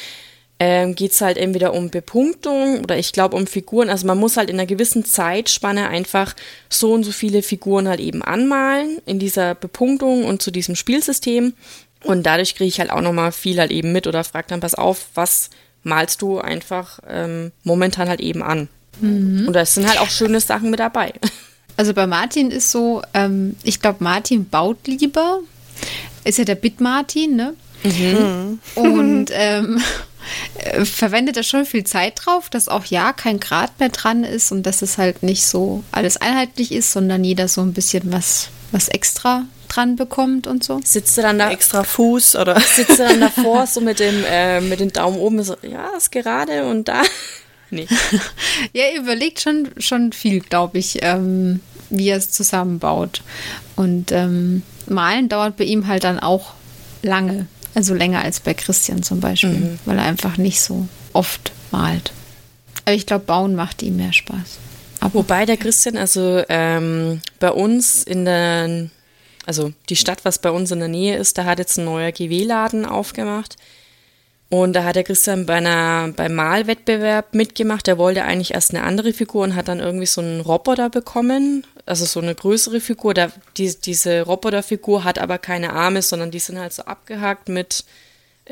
ähm, geht es halt entweder um Bepunktung oder ich glaube um Figuren. Also man muss halt in einer gewissen Zeitspanne einfach so und so viele Figuren halt eben anmalen in dieser Bepunktung und zu diesem Spielsystem. Und dadurch kriege ich halt auch nochmal viel halt eben mit oder frag dann, pass auf, was malst du einfach ähm, momentan halt eben an? Und da sind halt auch schöne Sachen mit dabei. Also bei Martin ist so, ähm, ich glaube, Martin baut lieber. Ist ja der Bit Martin, ne? Und ähm, äh, verwendet da schon viel Zeit drauf, dass auch ja kein Grad mehr dran ist und dass es halt nicht so alles einheitlich ist, sondern jeder so ein bisschen was, was extra dran bekommt und so. Sitzt du dann da, Extra Fuß oder sitzt du dann davor so mit dem, äh, mit den Daumen oben, so, ja, ist gerade und da. Nee. Ja, er überlegt schon, schon viel, glaube ich, ähm, wie er es zusammenbaut. Und ähm, Malen dauert bei ihm halt dann auch lange. Also länger als bei Christian zum Beispiel, weil er einfach nicht so oft malt. Aber ich glaube, Bauen macht ihm mehr Spaß. Wobei der Christian, also ähm, bei uns in der, also die Stadt, was bei uns in der Nähe ist, da hat jetzt ein neuer GW-Laden aufgemacht. Und da hat der Christian bei einer, beim Malwettbewerb mitgemacht. Der wollte eigentlich erst eine andere Figur und hat dann irgendwie so einen Roboter bekommen. Also so eine größere Figur. Da, die, diese Roboterfigur hat aber keine Arme, sondern die sind halt so abgehakt mit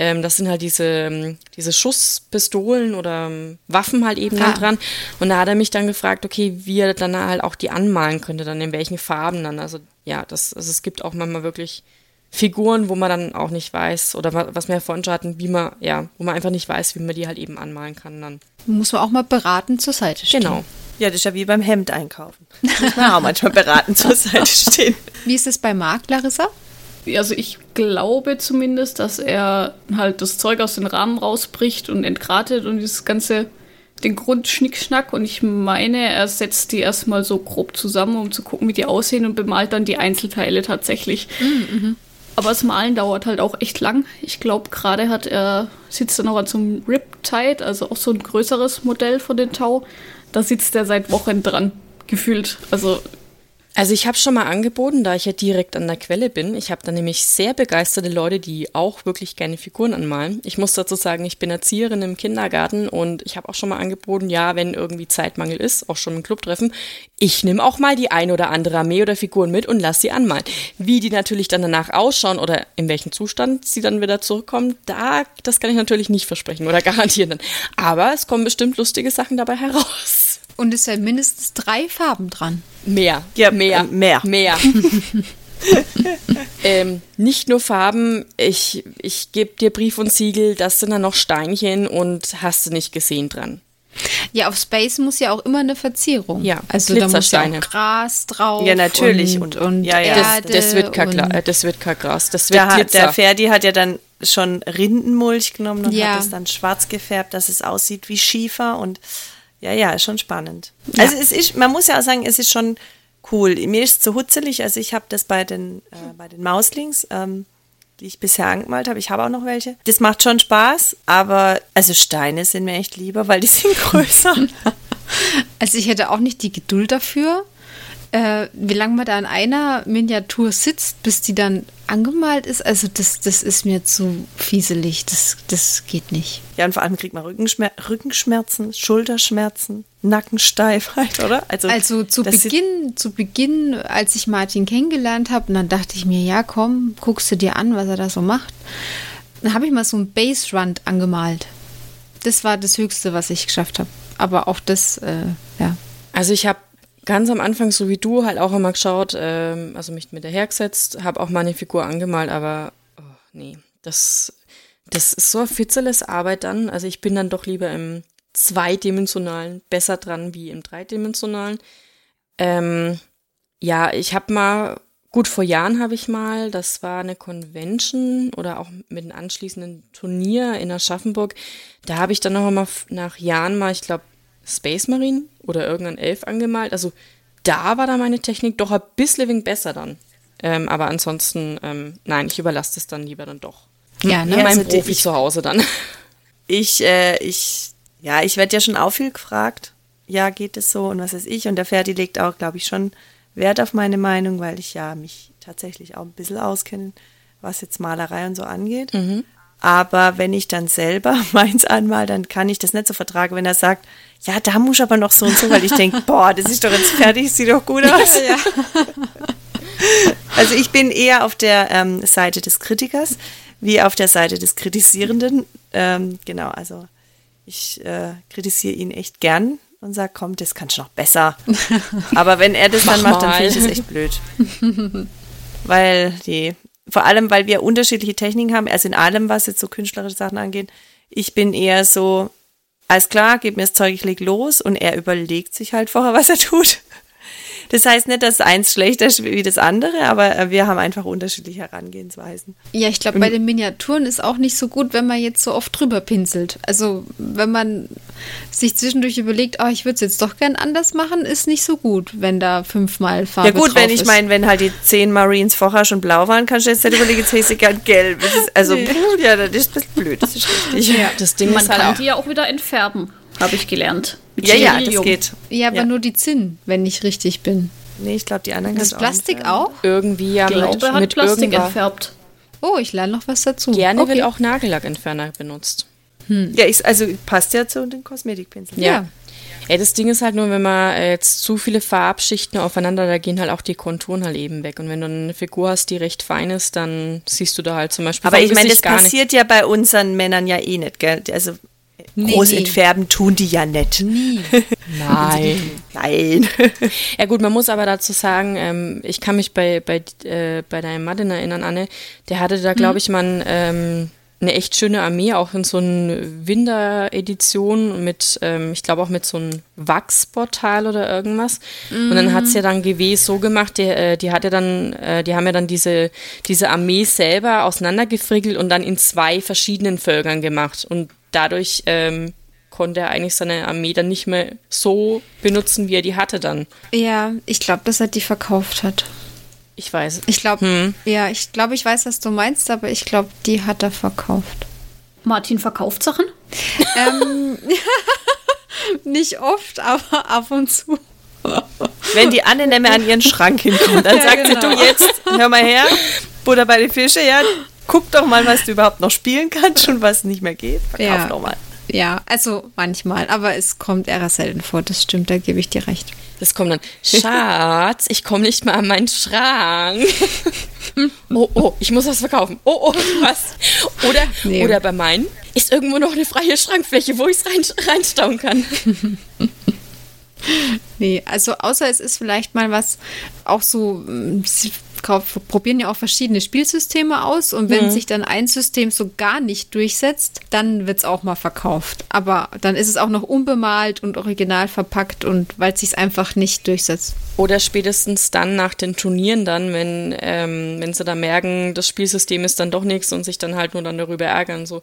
Ähm, das sind halt diese, ähm, diese Schusspistolen oder ähm, Waffen halt eben Ah. dann dran. Und da hat er mich dann gefragt, okay, wie er dann halt auch die anmalen könnte, dann in welchen Farben dann. Also ja, das, also es gibt auch manchmal wirklich Figuren, wo man dann auch nicht weiß, oder wa- was wir ja vorhin schon hatten, wie man, ja, wo man einfach nicht weiß, wie man die halt eben anmalen kann dann. Muss man auch mal beraten zur Seite stehen. Genau. Ja, das ist ja wie beim Hemd einkaufen. Muss man auch manchmal beraten zur Seite stehen. Wie ist es bei Marc, Larissa? Also ich glaube zumindest, dass er halt das Zeug aus den Rahmen rausbricht und entgratet und dieses ganze, den Grundschnickschnack. Und ich meine, er setzt die erstmal so grob zusammen, um zu gucken, wie die aussehen und bemalt dann die Einzelteile tatsächlich. Aber das Malen dauert halt auch echt lang. Ich glaube, gerade hat er, sitzt er noch an so einem Riptide, also auch so ein größeres Modell von den Tau. Da sitzt er seit Wochen dran, gefühlt. Also Also ich habe schon mal angeboten, da ich ja direkt an der Quelle bin. Ich habe da nämlich sehr begeisterte Leute, die auch wirklich gerne Figuren anmalen. Ich muss dazu sagen, ich bin Erzieherin im Kindergarten und ich habe auch schon mal angeboten, ja, wenn irgendwie Zeitmangel ist, auch schon im Clubtreffen, ich nehme auch mal die ein oder andere Armee oder Figuren mit und lass sie anmalen. Wie die natürlich dann danach ausschauen oder in welchem Zustand sie dann wieder zurückkommen, da, das kann ich natürlich nicht versprechen oder garantieren. Aber es kommen bestimmt lustige Sachen dabei heraus. Und es sind mindestens drei Farben dran. Mehr. Ja, mehr. äh, mehr. Mehr. ähm, nicht nur Farben, ich, ich gebe dir Brief und Siegel, das sind dann noch Steinchen und hast du nicht gesehen dran. Ja, auf Space muss ja auch immer eine Verzierung. Ja, also da muss ja auch Gras drauf. Ja, natürlich. Und, Und- und ja, ja. Erde. Das, das, wird kein das wird kein Gras, das wird Der, hat, Glitzer. der Ferdi hat ja dann schon Rindenmulch genommen und Ja. hat es dann schwarz gefärbt, dass es aussieht wie Schiefer und ja, ja, ist schon spannend. Also es ist, man muss ja auch sagen, es ist schon cool. Mir ist es zu hutzelig, also ich habe das bei den, äh, bei den Mauslings, ähm, die ich bisher angemalt habe, ich habe auch noch welche. Das macht schon Spaß, aber also Steine sind mir echt lieber, weil die sind größer. Also ich hätte auch nicht die Geduld dafür, äh, wie lange man da an einer Miniatur sitzt, bis die dann angemalt ist. Also das, das ist mir zu fieselig. Das, das geht nicht. ja, und vor allem kriegt man Rückenschmer Rückenschmerzen, Schulterschmerzen, Nackensteifheit, oder? Also zu das sieht- Beginn, zu Beginn, als ich Martin kennengelernt habe, und dann dachte ich mir, ja komm, guckst du dir an, was er da so macht. Dann habe ich mal so ein Base Run angemalt. Das war das Höchste, was ich geschafft habe. Aber auch das, äh, ja. Also ich habe ganz am Anfang, so wie du, halt auch immer geschaut, ähm, also mich mit dahergesetzt, habe auch mal eine Figur angemalt, aber oh, nee, das, das ist so ein fitzeles Arbeit dann. Also ich bin dann doch lieber im zweidimensionalen besser dran wie im dreidimensionalen. Ähm, ja, ich habe mal, gut vor Jahren habe ich mal, das war eine Convention oder auch mit einem anschließenden Turnier in Aschaffenburg, da habe ich dann noch mal f- nach Jahren mal, ich glaube, Space Marine oder irgendein Elf angemalt. Also da war da meine Technik doch ein bisschen besser dann. Ähm, aber ansonsten, ähm, nein, ich überlasse das dann lieber dann doch. Ja, ne? Ja, Mein also Profi ich- zu Hause dann. Ich, äh, ich, ja, ich werde ja schon auch viel gefragt. Ja, geht es so und was weiß ich. Und der Ferdi legt auch, glaube ich, schon Wert auf meine Meinung, weil ich ja mich tatsächlich auch ein bisschen auskenne, was jetzt Malerei und so angeht. Aber wenn ich dann selber meins anmal, dann kann ich das nicht so vertragen, wenn er sagt, ja, da muss ich aber noch so und so, weil ich denke, boah, das ist doch jetzt fertig, sieht doch gut aus. Also ich bin eher auf der ähm, Seite des Kritikers wie auf der Seite des Kritisierenden. Ähm, genau, also ich äh, kritisiere ihn echt gern und sage, komm, das kannst du noch besser. Aber wenn er das dann Mach macht, dann finde ich mal. das echt blöd. weil die, vor allem, weil wir unterschiedliche Techniken haben, also in allem, was jetzt so künstlerische Sachen angeht. Ich bin eher so, alles klar, gib mir das Zeug, ich leg los und er überlegt sich halt vorher, was er tut. Das heißt nicht, dass eins schlechter ist wie das andere, aber äh, wir haben einfach unterschiedliche Herangehensweisen. Ja, ich glaube, bei den Miniaturen ist auch nicht so gut, wenn man jetzt so oft drüber pinselt. Also, wenn man sich zwischendurch überlegt, oh, ich würde es jetzt doch gern anders machen, ist nicht so gut, wenn da fünfmal Farbe Ja gut, drauf wenn ich ist. meine, wenn halt die zehn Marines vorher schon blau waren, kannst du jetzt nicht überlegen, jetzt hätte ich gern gelb. Das ist, also, puh, ja, das ist ein bisschen blöd, das ist richtig. Ja, Das Ding Man ist halt kann auch, die ja auch wieder entfärben, habe ich gelernt. Mit ja, ja, das geht. Ja, aber Ja. nur die Zinn, wenn ich richtig bin. Nee, ich glaube, die anderen Das Plastik entfernen. auch? irgendwie ja Ich mit, glaube, er hat mit Plastik irgendwas. entfärbt. Oh, ich lerne noch was dazu. Gerne okay. wird auch Nagellackentferner benutzt. Ja, ich, also passt ja zu den Kosmetikpinseln. Ja. Ja, das Ding ist halt nur, wenn man äh, jetzt zu viele Farbschichten aufeinander, da gehen halt auch die Konturen halt eben weg. Und wenn du eine Figur hast, die recht fein ist, dann siehst du da halt zum Beispiel. Aber ich meine, das passiert ja bei unseren Männern ja eh nicht, gell? Also Nee, groß nee. entfärben tun die ja nicht. Nie. Nein. Nein. Ja gut, man muss aber dazu sagen, ähm, ich kann mich bei, bei, äh, bei deinem Martin erinnern, Anne, der hatte da, glaube ich, mal ein, ähm, eine echt schöne Armee, auch in so einer Winter-Edition mit, ähm, ich glaube auch mit so einem Wachsportal oder irgendwas. Und dann hat's ja dann GW so gemacht, die, äh, die hatte dann, äh, die haben ja dann diese, diese Armee selber auseinandergefrickelt und dann in zwei verschiedenen Völkern gemacht. Und dadurch ähm, konnte er eigentlich seine Armee dann nicht mehr so benutzen, wie er die hatte dann. Ja, ich glaube, dass er die verkauft hat. Ich weiß. Ich glaube, Hm. ja, ich glaube, ich weiß, was du meinst, aber ich glaube, die hat er verkauft. Martin verkauft Sachen? ähm, nicht oft, aber ab und zu. Wenn die Anne mehr an ihren Schrank hinkommt, dann Ja, sagt sie, genau. du jetzt, hör mal her, Butter bei den Fische, ja, guck doch mal, was du überhaupt noch spielen kannst und was nicht mehr geht. Verkauf Ja. doch mal. Ja, also manchmal, aber es kommt eher selten vor, das stimmt, da gebe ich dir recht. Das kommt dann, Schatz, ich komme nicht mal an meinen Schrank. Oh, oh, ich muss was verkaufen. Oh, oh, was? Oder, Nee. oder bei meinen ist irgendwo noch eine freie Schrankfläche, wo ich es rein, reinstauen kann. Nee, also außer es ist vielleicht mal was, auch so, mm, probieren ja auch verschiedene Spielsysteme aus und wenn sich dann ein System so gar nicht durchsetzt, dann wird es auch mal verkauft. Aber dann ist es auch noch unbemalt und original verpackt und weil es sich einfach nicht durchsetzt. Oder spätestens dann nach den Turnieren dann, wenn, ähm, wenn sie da merken, das Spielsystem ist dann doch nichts und sich dann halt nur dann darüber ärgern, so,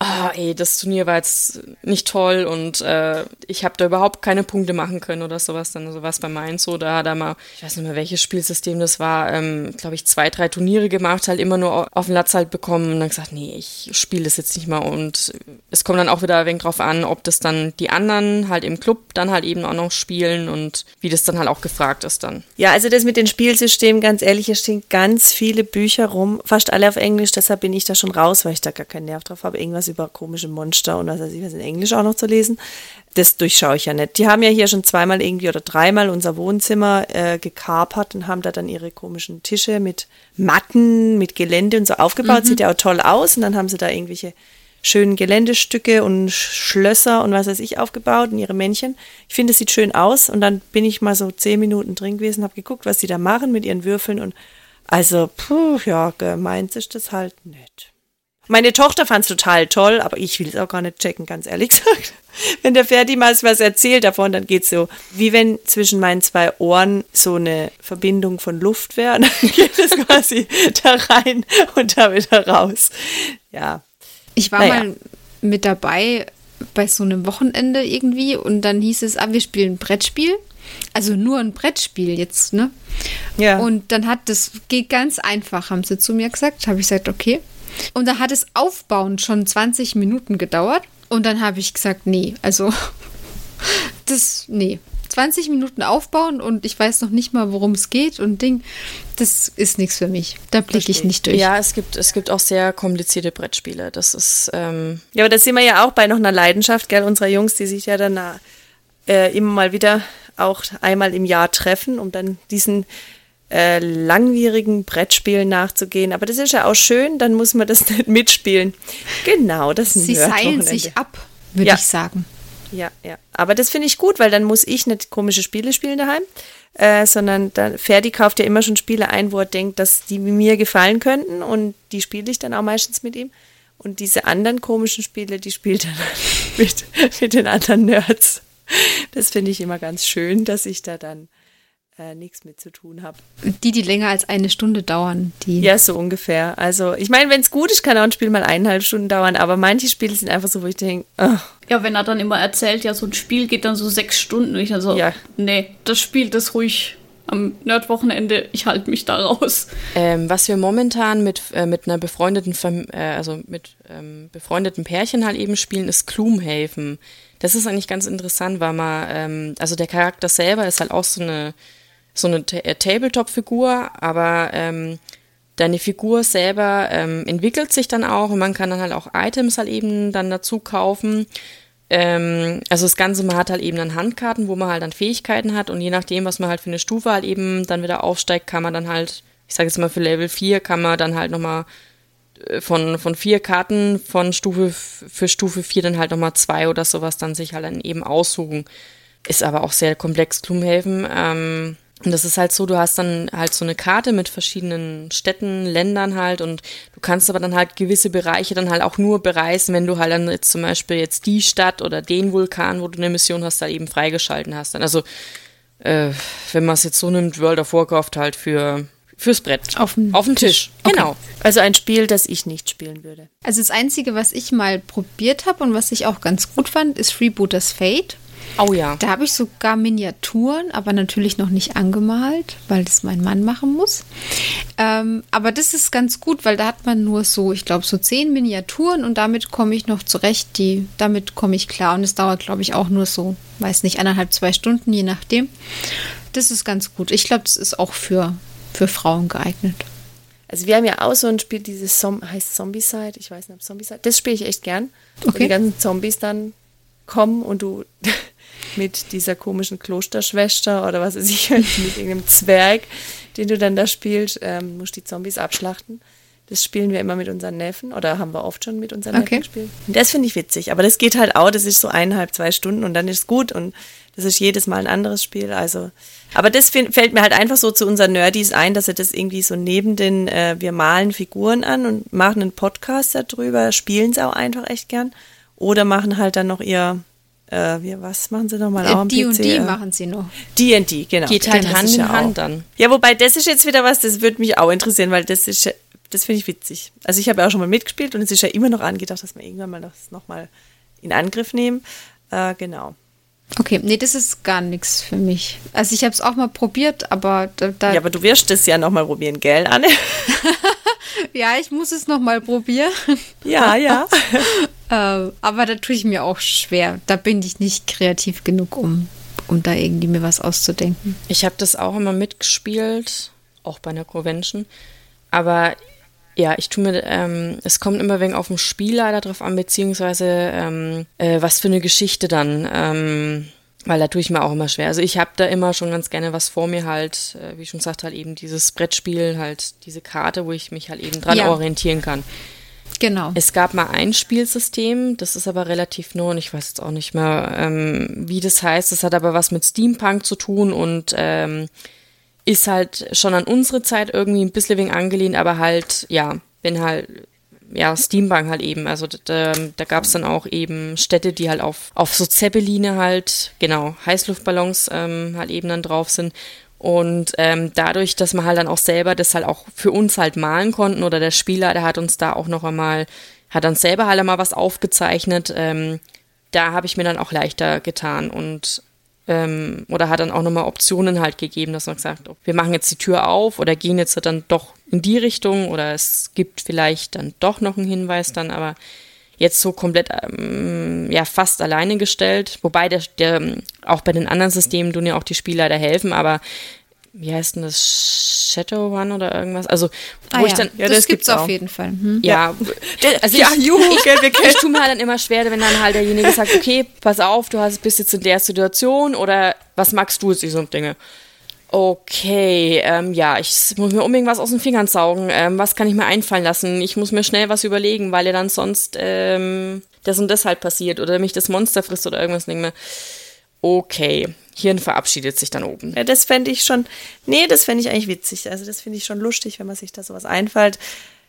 ah, ey, das Turnier war jetzt nicht toll und äh, ich habe da überhaupt keine Punkte machen können oder sowas. Dann sowas bei Mainz so, da hat er mal, ich weiß nicht mehr, welches Spielsystem das war, ähm, glaube ich, zwei, drei Turniere gemacht, halt immer nur au- auf den Latz halt bekommen und dann gesagt, nee, ich spiele das jetzt nicht mal und es kommt dann auch wieder ein wenig drauf an, ob das dann die anderen halt im Club dann halt eben auch noch spielen und wie das dann halt auch gefragt ist dann. Ja, also das mit den Spielsystemen, ganz ehrlich, hier stehen ganz viele Bücher rum, fast alle auf Englisch, deshalb bin ich da schon raus, weil ich da gar keinen Nerv drauf habe, irgendwas über komische Monster und was weiß ich, was in Englisch auch noch zu lesen. Das durchschaue ich ja nicht. Die haben ja hier schon zweimal irgendwie oder dreimal unser Wohnzimmer äh, gekapert und haben da dann ihre komischen Tische mit Matten, mit Gelände und so aufgebaut. Sieht ja auch toll aus und dann haben sie da irgendwelche schönen Geländestücke und Sch- Schlösser und was weiß ich aufgebaut und ihre Männchen. Ich finde, es sieht schön aus und dann bin ich mal so zehn Minuten drin gewesen, habe geguckt, was sie da machen mit ihren Würfeln und also, puh, ja, gemeint ist das halt nicht. Meine Tochter fand es total toll, aber ich will es auch gar nicht checken, ganz ehrlich gesagt. Wenn der Ferdi mal was erzählt davon, dann geht's so, wie wenn zwischen meinen zwei Ohren so eine Verbindung von Luft wäre. Dann geht es quasi da rein und da wieder raus. Ja, Ich war Naja. mal mit dabei bei so einem Wochenende irgendwie und dann hieß es, ah, wir spielen ein Brettspiel. Also nur ein Brettspiel jetzt, ne? ja. Und dann hat das, geht ganz einfach, haben sie zu mir gesagt. Habe ich gesagt, okay. Und da hat es Aufbauen schon 20 Minuten gedauert. Und dann habe ich gesagt, nee, also das, nee. 20 Minuten aufbauen und ich weiß noch nicht mal, worum es geht und Ding, das ist nichts für mich. Da blicke ich nicht durch. Ja, es gibt, es gibt auch sehr komplizierte Brettspiele. Das ist, ähm, Ja, aber da sind wir ja auch bei noch einer Leidenschaft, gell, unserer Jungs, die sich ja dann äh, immer mal wieder auch einmal im Jahr treffen, um dann diesen äh, langwierigen Brettspielen nachzugehen. Aber das ist ja auch schön, dann muss man das nicht mitspielen. Genau, das ist Sie seilen sich ab, würde Ja. ich sagen. Ja, ja. Aber das finde ich gut, weil dann muss ich nicht komische Spiele spielen daheim, äh, sondern dann Ferdi kauft ja immer schon Spiele ein, wo er denkt, dass die mir gefallen könnten und die spiele ich dann auch meistens mit ihm. Und diese anderen komischen Spiele, die spielt er dann mit, mit den anderen Nerds. Das finde ich immer ganz schön, dass ich da dann äh, nichts mit zu tun habe. Die, die länger als eine Stunde dauern, die. Ja, so ungefähr. Also, ich meine, wenn es gut ist, kann auch ein Spiel mal eineinhalb Stunden dauern, aber manche Spiele sind einfach so, wo ich denke, oh, Ja, wenn er dann immer erzählt, ja, so ein Spiel geht dann so sechs Stunden. Und ich dann so, Ja. nee, das spielt das ruhig am Nerdwochenende. Ich halte mich da raus. ähm, was wir momentan mit, äh, mit einer befreundeten, Fam äh, also mit ähm, befreundeten Pärchen halt eben spielen, ist Gloomhaven. Das ist eigentlich ganz interessant, weil man, ähm, also der Charakter selber ist halt auch so eine, so eine äh, Tabletop-Figur, aber ähm, deine Figur selber ähm, entwickelt sich dann auch und man kann dann halt auch Items halt eben dann dazu kaufen. ähm, also das Ganze, man hat halt eben dann Handkarten, wo man halt dann Fähigkeiten hat und je nachdem, was man halt für eine Stufe halt eben dann wieder aufsteigt, kann man dann halt, ich sage jetzt mal für Level 4, kann man dann halt nochmal äh, von, von vier Karten von Stufe für Stufe 4 dann halt nochmal zwei oder sowas dann sich halt dann eben aussuchen. Ist aber auch sehr komplex, Gloomhaven. Ähm, und das ist halt so, du hast dann halt so eine Karte mit verschiedenen Städten, Ländern halt und du kannst aber dann halt gewisse Bereiche dann halt auch nur bereisen, wenn du halt dann jetzt zum Beispiel jetzt die Stadt oder den Vulkan, wo du eine Mission hast, da eben freigeschalten hast. Dann also, äh, wenn man es jetzt so nimmt, World of Warcraft halt für fürs Brett. Auf den Tisch. Tisch. Genau. Also ein Spiel, das ich nicht spielen würde. Also das Einzige, was ich mal probiert habe und was ich auch ganz gut fand, ist Freebooters Fate. Oh ja. Da habe ich sogar Miniaturen, aber natürlich noch nicht angemalt, weil das mein Mann machen muss. Ähm, aber das ist ganz gut, weil da hat man nur so, ich glaube, so zehn Miniaturen und damit komme ich noch zurecht. Die, damit komme ich klar. Und es dauert, glaube ich, auch nur so, weiß nicht, eineinhalb, zwei Stunden, je nachdem. Das ist ganz gut. Ich glaube, das ist auch für, für Frauen geeignet. Also wir haben ja auch so ein Spiel, dieses Som heißt Zombicide, ich weiß nicht, ob Zombicide. Das spiele ich echt gern. Okay. Wo die ganzen Zombies dann kommen und du mit dieser komischen Klosterschwester oder was weiß ich, mit irgendeinem Zwerg, den du dann da spielst, ähm, musst die Zombies abschlachten. Das spielen wir immer mit unseren Neffen oder haben wir oft schon mit unseren okay. Neffen gespielt. Und das finde ich witzig, aber das geht halt auch, das ist so eineinhalb, zwei Stunden und dann ist es gut und das ist jedes Mal ein anderes Spiel. Also, aber das find, fällt mir halt einfach so zu unseren Nerdys ein, dass sie das irgendwie so neben den, äh, wir malen Figuren an und machen einen Podcast darüber, spielen es auch einfach echt gern. Oder machen halt dann noch ihr äh, wie, was machen sie nochmal? Äh, die und die machen sie noch. Die und die, genau. Geht halt Hand in Hand dann. Ja, wobei das ist jetzt wieder was, das würde mich auch interessieren, weil das ist, das finde ich witzig. Also ich habe ja auch schon mal mitgespielt und es ist ja immer noch angedacht, dass wir irgendwann mal das nochmal in Angriff nehmen. Äh, genau. Okay, nee, das ist gar nichts für mich. Also ich habe es auch mal probiert, aber da, da Ja, aber du wirst es ja nochmal probieren, gell, Anne? ja, ich muss es nochmal probieren. Ja, ja. äh, aber da tue ich mir auch schwer. Da bin ich nicht kreativ genug, um, um da irgendwie mir was auszudenken. Ich habe das auch immer mitgespielt, auch bei einer Convention. Aber ja, ich tue mir, ähm, es kommt immer wegen auf dem Spiel leider drauf an, beziehungsweise ähm, äh, was für eine Geschichte dann. Ähm, weil da tue ich mir auch immer schwer. Also ich habe da immer schon ganz gerne was vor mir halt, äh, wie schon gesagt, halt eben dieses Brettspiel, halt diese Karte, wo ich mich halt eben dran ja. orientieren kann. Genau. Es gab mal ein Spielsystem, das ist aber relativ neu und ich weiß jetzt auch nicht mehr, ähm, wie das heißt. Das hat aber was mit Steampunk zu tun und ähm, ist halt schon an unsere Zeit irgendwie ein bisschen wegen angelehnt, aber halt, ja, wenn halt, ja, Steampunk halt eben. Also da, da gab es dann auch eben Städte, die halt auf, auf so Zeppeline halt, genau, Heißluftballons ähm, halt eben dann drauf sind. Und ähm, dadurch, dass man halt dann auch selber das halt auch für uns halt malen konnten oder der Spieler, der hat uns da auch noch einmal, hat dann selber halt einmal was aufgezeichnet, ähm, da habe ich mir dann auch leichter getan und ähm, oder hat dann auch nochmal Optionen halt gegeben, dass man gesagt, wir machen jetzt die Tür auf oder gehen jetzt dann doch in die Richtung oder es gibt vielleicht dann doch noch einen Hinweis dann, aber jetzt so komplett ähm, ja fast alleine gestellt, wobei der, der auch bei den anderen Systemen tun ja auch die Spieler da helfen, aber wie heißt denn das Shadowrun oder irgendwas? Also, wo ah, ich dann. Ja, das, das gibt's, gibt's auf jeden Fall. Hm. Ja, also ja, ich, juhu, ich, ich, ich tue mir halt dann immer schwer, wenn dann halt derjenige sagt, okay, pass auf, du hast, bist jetzt in der Situation oder was magst du jetzt, diese Dinge? Okay, ähm, ja, ich muss mir unbedingt was aus den Fingern saugen. Ähm, was kann ich mir einfallen lassen? Ich muss mir schnell was überlegen, weil ja dann sonst ähm, das und das halt passiert oder mich das Monster frisst oder irgendwas. Denke mir, okay, Hirn verabschiedet sich dann oben. Ja, das fände ich schon, nee, das fände ich eigentlich witzig. Also das finde ich schon lustig, wenn man sich da sowas einfällt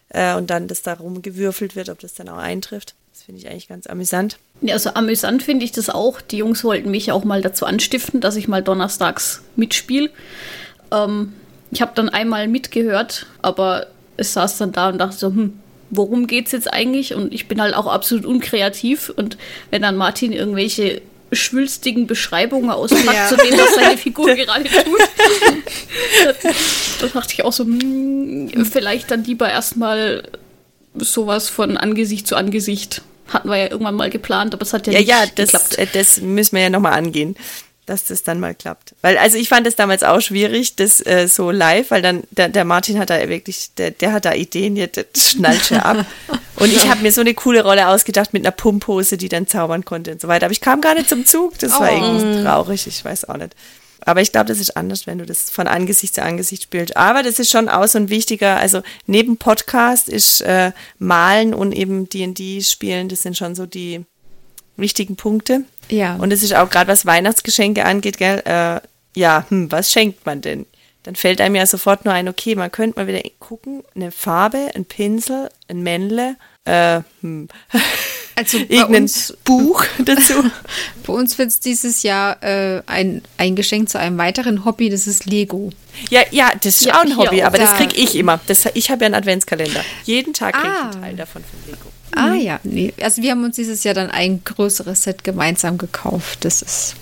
äh, und dann das da rumgewürfelt wird, ob das dann auch eintrifft. Das finde ich eigentlich ganz amüsant. Ja, also amüsant finde ich das auch. Die Jungs wollten mich auch mal dazu anstiften, dass ich mal donnerstags mitspiele. Ähm, ich habe dann einmal mitgehört, aber es saß dann da und dachte so, hm, worum geht's jetzt eigentlich? Und ich bin halt auch absolut unkreativ. Und wenn dann Martin irgendwelche schwülstigen Beschreibungen auspackt ja. zu dem, was seine Figur gerade tut. da dachte ich auch so, hm, vielleicht dann lieber erstmal sowas von Angesicht zu Angesicht. Hatten wir ja irgendwann mal geplant, aber es hat ja, ja nicht ja, das, geklappt. Ja, das müssen wir ja nochmal angehen, dass das dann mal klappt. Weil, also ich fand es damals auch schwierig, das äh, so live, weil dann, der, der Martin hat da wirklich, der, der hat da Ideen, der schnallt ja ab. Und ich habe mir so eine coole Rolle ausgedacht mit einer Pumphose, die dann zaubern konnte und so weiter. Aber ich kam gar nicht zum Zug. Das war Oh. irgendwie traurig, ich weiß auch nicht. Aber ich glaube, das ist anders, wenn du das von Angesicht zu Angesicht spielst. Aber das ist schon auch so ein wichtiger, also neben Podcast ist äh, Malen und eben D&D spielen, das sind schon so die wichtigen Punkte. Ja. Und es ist auch gerade, was Weihnachtsgeschenke angeht, gell, äh, ja, hm, was schenkt man denn? Dann fällt einem ja sofort nur ein, okay, man könnte mal wieder gucken, eine Farbe, ein Pinsel, ein Männle, äh, hm, Also bei irgendein uns, Buch dazu. bei uns wird es dieses Jahr äh, ein, ein Geschenk zu einem weiteren Hobby, das ist Lego. Ja, ja, das ist Ja, auch ein Hobby, aber das Da- krieg ich immer. Das, ich habe ja einen Adventskalender. Jeden Tag kriege ich Ah. einen Teil davon von Lego. Ah ja, nee. Also wir haben uns dieses Jahr dann ein größeres Set gemeinsam gekauft. Das ist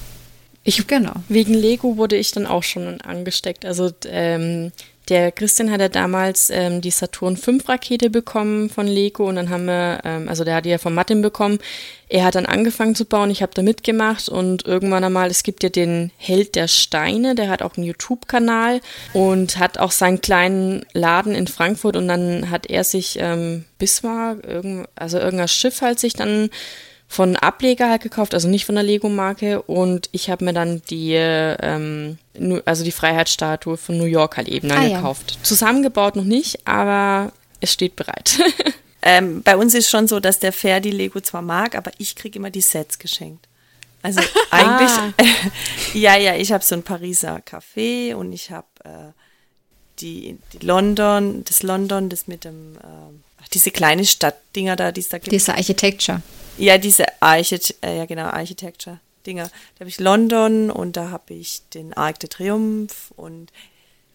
Ich, genau. Wegen Lego wurde ich dann auch schon angesteckt. Also ähm, der Christian hat ja damals ähm, die Saturn 5 Rakete bekommen von Lego und dann haben wir, ähm, also der hat die ja von Martin bekommen. Er hat dann angefangen zu bauen, ich habe da mitgemacht und irgendwann einmal, es gibt ja den Held der Steine, der hat auch einen YouTube-Kanal und hat auch seinen kleinen Laden in Frankfurt und dann hat er sich ähm, Bismarck, also irgendein Schiff halt sich dann von Ableger halt gekauft, also nicht von der Lego-Marke. Und ich habe mir dann die, ähm, also die Freiheitsstatue von New York halt eben dann Ah, ja. gekauft. Zusammengebaut noch nicht, aber es steht bereit. Ähm, bei uns ist schon so, dass der Ferdi Lego zwar mag, aber ich kriege immer die Sets geschenkt. Also eigentlich, ja, ja, ich habe so ein Pariser Café und ich habe äh, die, die London, das London, das mit dem, ach, diese kleine Stadtdinger da, die es da gibt. Diese Architecture. Ja, diese Archit äh, ja genau, Architecture-Dinger. Da habe ich London und da habe ich den Arc de Triomphe und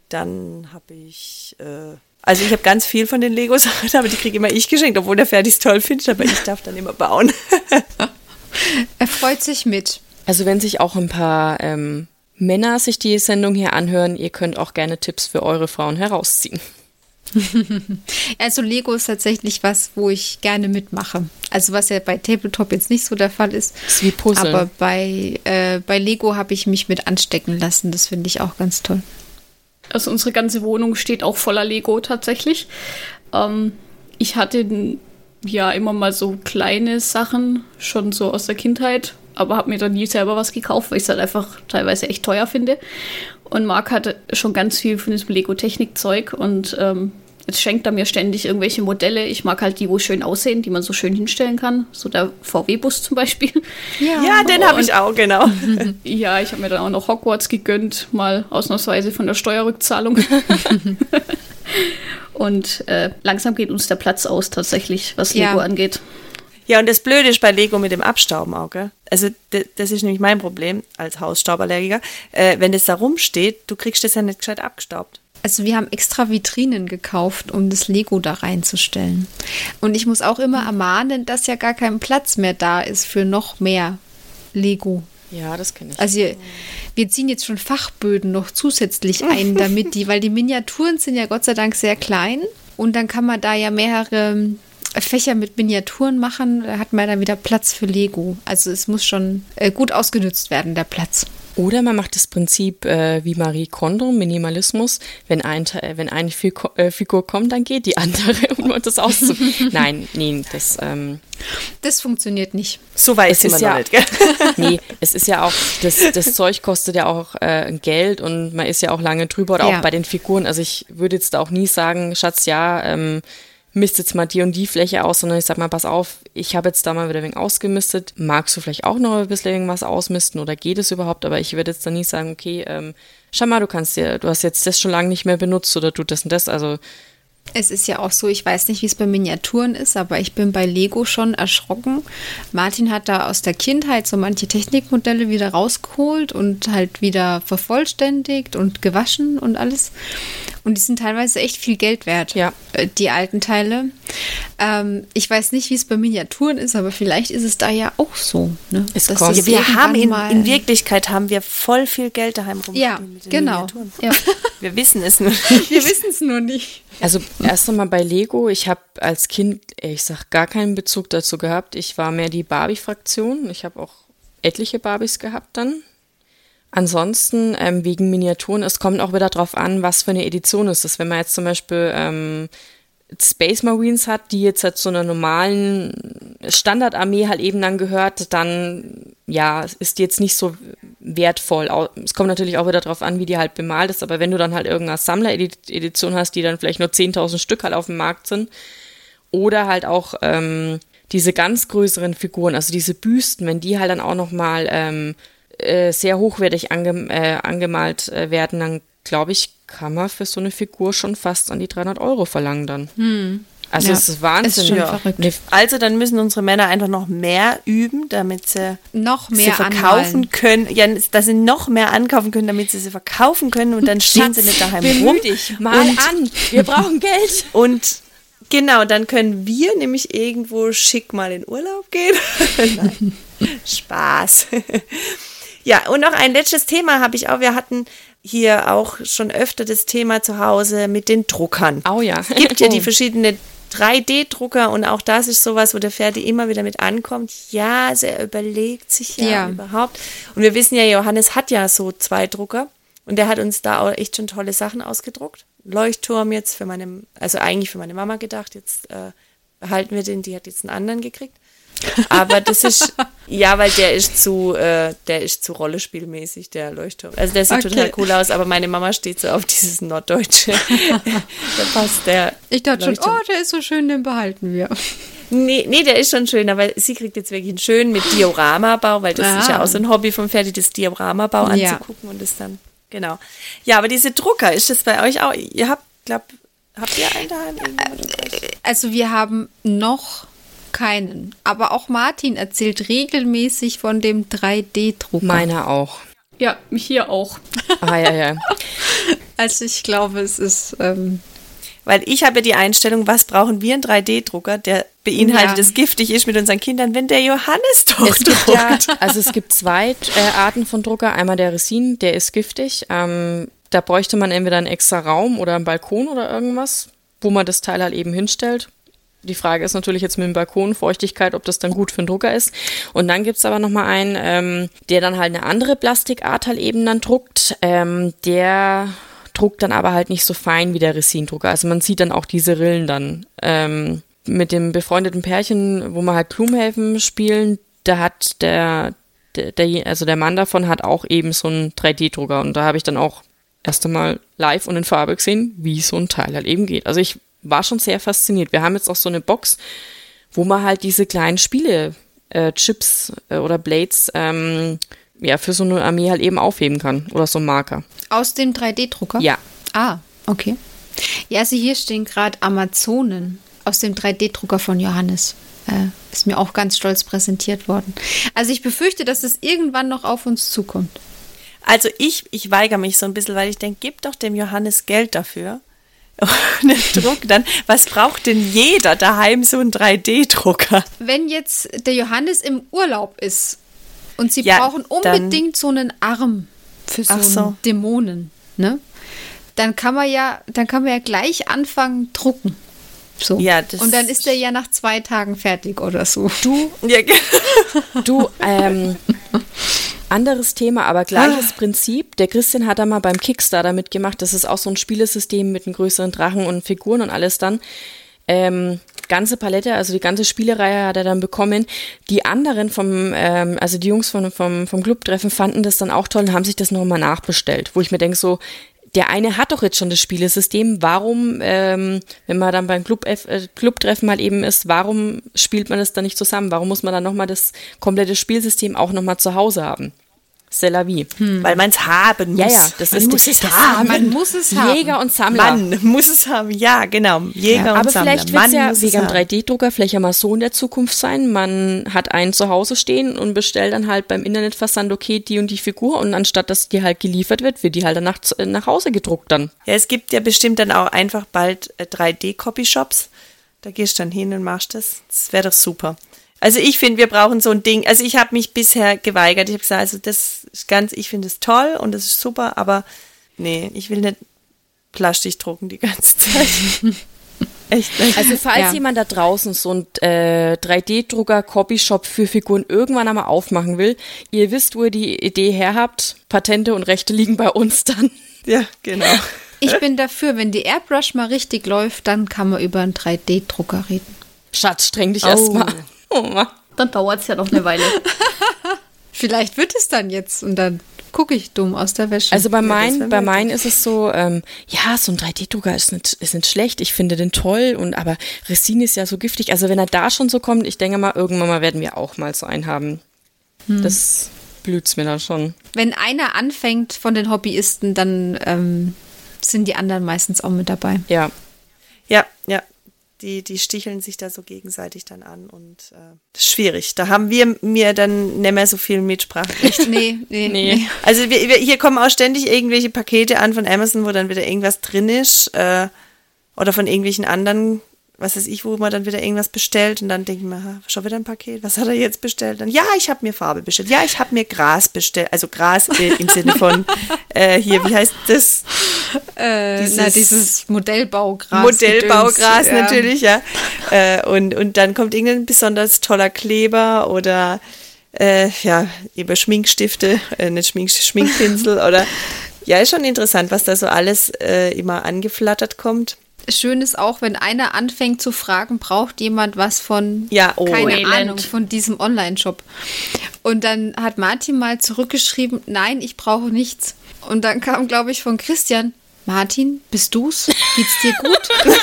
dann habe ich, äh, also ich habe ganz viel von den Lego-Sachen, aber die kriege immer ich geschenkt, obwohl der Fertig toll findet, aber ich darf dann immer bauen. Er freut sich mit. Also wenn sich auch ein paar ähm, Männer sich die Sendung hier anhören, ihr könnt auch gerne Tipps für eure Frauen herausziehen. Also Lego ist tatsächlich was, wo ich gerne mitmache. Also was ja bei Tabletop jetzt nicht so der Fall ist. Das ist wie Puzzle. Aber bei, äh, bei Lego habe ich mich mit anstecken lassen. Das finde ich auch ganz toll. Also unsere ganze Wohnung steht auch voller Lego tatsächlich. Ähm, ich hatte ja immer mal so kleine Sachen, schon so aus der Kindheit, aber habe mir dann nie selber was gekauft, weil ich es halt einfach teilweise echt teuer finde. Und Marc hatte schon ganz viel von diesem Lego-Technik-Zeug und ähm, jetzt schenkt er mir ständig irgendwelche Modelle. Ich mag halt die, wo schön aussehen, die man so schön hinstellen kann. So der VW-Bus zum Beispiel. Ja, den habe ich auch, genau. Ja, ich habe mir dann auch noch Hogwarts gegönnt, mal ausnahmsweise von der Steuerrückzahlung. Und äh, langsam geht uns der Platz aus, tatsächlich, was Ja. Lego angeht. Ja, und das Blöde ist bei Lego mit dem Abstauben auch, gell? Also das ist nämlich mein Problem als Hausstauballergiker. Äh, wenn das da rumsteht, du kriegst das ja nicht gescheit abgestaubt. Also wir haben extra Vitrinen gekauft, um das Lego da reinzustellen. Und ich muss auch immer ermahnen, dass ja gar kein Platz mehr da ist für noch mehr Lego. ja, das kenne ich. Also wir- wir ziehen jetzt schon Fachböden noch zusätzlich ein, damit die, weil die Miniaturen sind ja Gott sei Dank sehr klein und dann kann man da ja mehrere Fächer mit Miniaturen machen, da hat man dann wieder Platz für Lego. Also es muss schon äh, gut ausgenutzt werden, der Platz. Oder man macht das Prinzip äh, wie Marie Kondo, Minimalismus. Wenn, ein, wenn eine Figur, äh, Figur kommt, dann geht die andere, um das auszu... Nein, nee, das... Ähm, Das funktioniert nicht. So weit ist noch ja, nicht, gell? nee, es ist ja auch, das, das Zeug kostet ja auch äh, Geld und man ist ja auch lange drüber oder Ja. auch bei den Figuren. Also ich würde jetzt da auch nie sagen, Schatz, ja, ähm, misst jetzt mal die und die Fläche aus, sondern ich sag mal, pass auf, ich habe jetzt da mal wieder ein wenig ausgemistet. Magst du vielleicht auch noch ein bisschen irgendwas ausmisten oder geht es überhaupt? Aber ich würde jetzt da nie sagen, okay, ähm, schau mal, du kannst dir, du hast jetzt das schon lange nicht mehr benutzt oder du das und das. Also Es ist ja auch so, ich weiß nicht, wie es bei Miniaturen ist, aber ich bin bei Lego schon erschrocken. Martin hat da aus der Kindheit so manche Technikmodelle wieder rausgeholt und halt wieder vervollständigt und gewaschen und alles. Und die sind teilweise echt viel Geld wert, Ja. äh, die alten Teile. Ähm, ich weiß nicht, wie es bei Miniaturen ist, aber vielleicht ist es da ja auch so. Ne? Es Dass kommt- Wir haben in, in Wirklichkeit haben wir voll viel Geld daheim rumstehen Ja, genau. Ja. Wir wissen es nur nicht. Wir wissen es nur nicht. Also erst einmal bei Lego, ich habe als Kind, ich sag, gar keinen Bezug dazu gehabt. Ich war mehr die Barbie-Fraktion. Ich habe auch etliche Barbies gehabt dann. Ansonsten ähm, wegen Miniaturen, es kommt auch wieder drauf an, was für eine Edition ist es. Wenn man jetzt zum Beispiel ähm, Space Marines hat, die jetzt halt zu einer normalen Standardarmee halt eben dann gehört, dann ja, ist die jetzt nicht so wertvoll. Es kommt natürlich auch wieder darauf an, wie die halt bemalt ist, aber wenn du dann halt irgendeine Sammler-Edition hast, die dann vielleicht nur 10.000 Stück halt auf dem Markt sind, oder halt auch ähm, diese ganz größeren Figuren, also diese Büsten, wenn die halt dann auch nochmal ähm, äh, sehr hochwertig ange äh, angemalt äh, werden, dann glaube ich, kann man für so eine Figur schon fast an die 300 Euro verlangen dann. Hm. Also ja, es ist Wahnsinn. Ist schon ja. verrückt. Also dann müssen unsere Männer einfach noch mehr üben, damit sie noch mehr sie verkaufen anmalen. können. Ja, dass sie noch mehr ankaufen können, damit sie sie verkaufen können und dann stehen sie nicht daheim rum. Dich mal und, an. Wir brauchen Geld. Und genau, dann können wir nämlich irgendwo schick mal in Urlaub gehen. Nein, Spaß. ja, und noch ein letztes Thema habe ich auch. Wir hatten hier auch schon öfter das Thema zu Hause mit den Druckern. Oh ja. Es gibt ja die verschiedenen 3D-Drucker und auch das ist sowas, wo der Ferdi immer wieder mit ankommt. Ja, also er überlegt sich ja, ja, überhaupt. Und wir wissen ja, Johannes hat ja so zwei Drucker und der hat uns da auch echt schon tolle Sachen ausgedruckt. Leuchtturm jetzt für meine, also eigentlich für meine Mama gedacht, jetzt äh, behalten wir den, die hat jetzt einen anderen gekriegt. Aber das ist, ja, weil der ist zu, äh, der ist zu rollespielmäßig, der Leuchtturm. Also der sieht okay. total cool aus, aber meine Mama steht so auf dieses Norddeutsche. da passt der. Ich dachte schon, oh, der ist so schön, den behalten wir. Nee, nee, der ist schon schön, aber sie kriegt jetzt wirklich einen schönen mit Dioramabau, weil das ah. ist ja auch so ein Hobby vom Ferdi, das Dioramabau ja. anzugucken und das dann, genau. Ja, aber diese Drucker, ist das bei euch auch, ihr habt, glaub, habt ihr einen daheim? Also wir haben noch keinen. Aber auch Martin erzählt regelmäßig von dem 3D-Drucker. Meiner auch. Ja, hier auch. Ah, ja, ja. Also ich glaube, es ist. Ähm weil ich habe die Einstellung, was brauchen wir einen 3D-Drucker, der beinhaltet, ja. das giftig ist mit unseren Kindern, wenn der Johannes doch es druckt. Ja, also es gibt zwei äh, Arten von Drucker. Einmal der Resin, der ist giftig. Ähm, da bräuchte man entweder einen extra Raum oder einen Balkon oder irgendwas, wo man das Teil halt eben hinstellt. Die Frage ist natürlich jetzt mit dem Balkon, Feuchtigkeit, ob das dann gut für den Drucker ist. Und dann gibt's aber nochmal einen, ähm, der dann halt eine andere Plastikart halt eben dann druckt. Ähm, der druckt dann aber halt nicht so fein wie der Resin-Drucker. Also man sieht dann auch diese Rillen dann. Ähm, mit dem befreundeten Pärchen, wo wir halt Blumenhelfen spielen, da hat der, der, der, also der Mann davon hat auch eben so einen 3D-Drucker. Und da habe ich dann auch erst einmal live und in Farbe gesehen, wie so ein Teil halt eben geht. Also ich war schon sehr fasziniert. Wir haben jetzt auch so eine Box, wo man halt diese kleinen Spiele, äh, Chips äh, oder Blades, ähm, ja, für so eine Armee halt eben aufheben kann. Oder so ein Marker. Aus dem 3D-Drucker? Ja. Ah, okay. Ja, also hier stehen gerade Amazonen aus dem 3D-Drucker von Johannes. Äh, ist mir auch ganz stolz präsentiert worden. Also ich befürchte, dass es irgendwann noch auf uns zukommt. Also ich, ich weigere mich so ein bisschen, weil ich denke, gib doch dem Johannes Geld dafür. ohne Druck dann. Was braucht denn jeder daheim so einen 3D-Drucker? Wenn jetzt der Johannes im Urlaub ist und sie ja, brauchen unbedingt so einen Arm für so, so. einen Dämonen, ne? Dann kann man ja, dann kann man ja gleich anfangen drucken. So. Ja, und dann ist er ja nach zwei Tagen fertig oder so. Du, ja, du, ähm, anderes Thema, aber gleiches ah. Prinzip. Der Christian hat da mal beim Kickstarter mitgemacht. Das ist auch so ein Spielesystem mit einem größeren Drachen und Figuren und alles dann. Ähm, ganze Palette, also die ganze Spielereihe hat er dann bekommen. Die anderen vom, ähm, also die Jungs vom, vom, vom Clubtreffen fanden das dann auch toll und haben sich das nochmal nachbestellt, wo ich mir denke so, der eine hat doch jetzt schon das Spielesystem. Warum, ähm, wenn man dann beim Club, äh, Clubtreffen mal eben ist, warum spielt man das dann nicht zusammen? Warum muss man dann nochmal das komplette Spielsystem auch nochmal zu Hause haben? C'est la vie. Hm. Weil man es haben muss. Ja, ja, das man ist muss es haben. Man muss es haben. Jäger und Sammler. Man muss es haben, ja, genau. Jäger ja, und aber Sammler. Aber vielleicht wird es ja wegen dem 3D-Drucker vielleicht ja mal so in der Zukunft sein. Man hat einen zu Hause stehen und bestellt dann halt beim Internetversand, okay, die und die Figur und anstatt dass die halt geliefert wird, wird die halt danach nach Hause gedruckt dann. Ja, es gibt ja bestimmt dann auch einfach bald 3D-Copyshops. Äh, da gehst du dann hin und machst das. Das wäre doch super. Also ich finde, wir brauchen so ein Ding. Also ich habe mich bisher geweigert. Ich habe gesagt, also das ist ganz, ich finde es toll und das ist super, aber nee, ich will nicht Plastik drucken die ganze Zeit. Echt nicht. Also falls ja. jemand da draußen so ein äh, 3D-Drucker Copyshop für Figuren irgendwann einmal aufmachen will, ihr wisst, wo ihr die Idee her habt. Patente und Rechte liegen bei uns dann. Ja, genau. Ich bin dafür, wenn die Airbrush mal richtig läuft, dann kann man über einen 3D-Drucker reden. Schatz, streng dich Oh. erstmal. Oh Mann. Dann dauert es ja noch eine Weile. Vielleicht wird es dann jetzt und dann gucke ich dumm aus der Wäsche. Also bei meinen, wär bei meinen ist es so, ähm, ja, so ein 3D-Drucker ist nicht, ist nicht schlecht. Ich finde den toll und aber Resin ist ja so giftig. Also wenn er da schon so kommt, ich denke mal, irgendwann mal werden wir auch mal so einen haben. Das blüht's mir dann schon. wenn einer anfängt von den Hobbyisten, dann ähm, sind die anderen meistens auch mit dabei. Ja. Ja, ja. Die, die sticheln sich da so gegenseitig dann an und äh, das ist schwierig. Da haben wir mir dann nicht mehr so viel Mitspracherecht. Nee, nee, Nee. nee. Also wir, wir, hier kommen auch ständig irgendwelche Pakete an von Amazon, wo dann wieder irgendwas drin ist. Äh, oder von irgendwelchen anderen, was weiß ich, wo man dann wieder irgendwas bestellt und dann denkt man, ha, schon wieder ein Paket, was hat er jetzt bestellt? Dann, ja, ich habe mir Farbe bestellt. Ja, ich habe mir Gras bestellt. Also Gras äh, im Sinne von äh, hier, wie heißt das? Äh, Dieses na, dieses Modellbaugras. Modellbaugras ja. natürlich, ja. Äh, und, und dann kommt irgendein besonders toller Kleber oder äh, ja, über Schminkstifte, äh, nicht Schmink, Schminkpinsel oder ja, ist schon interessant, was da so alles immer angeflattert kommt. Schön ist auch, wenn einer anfängt zu fragen, braucht jemand was von, Ja, oh. keine Elend. Ahnung, von diesem Online-Shop. Und dann hat Martin mal zurückgeschrieben, nein, ich brauche nichts. Und dann kam, glaube ich, von Christian, Martin, bist du's? Geht's dir gut?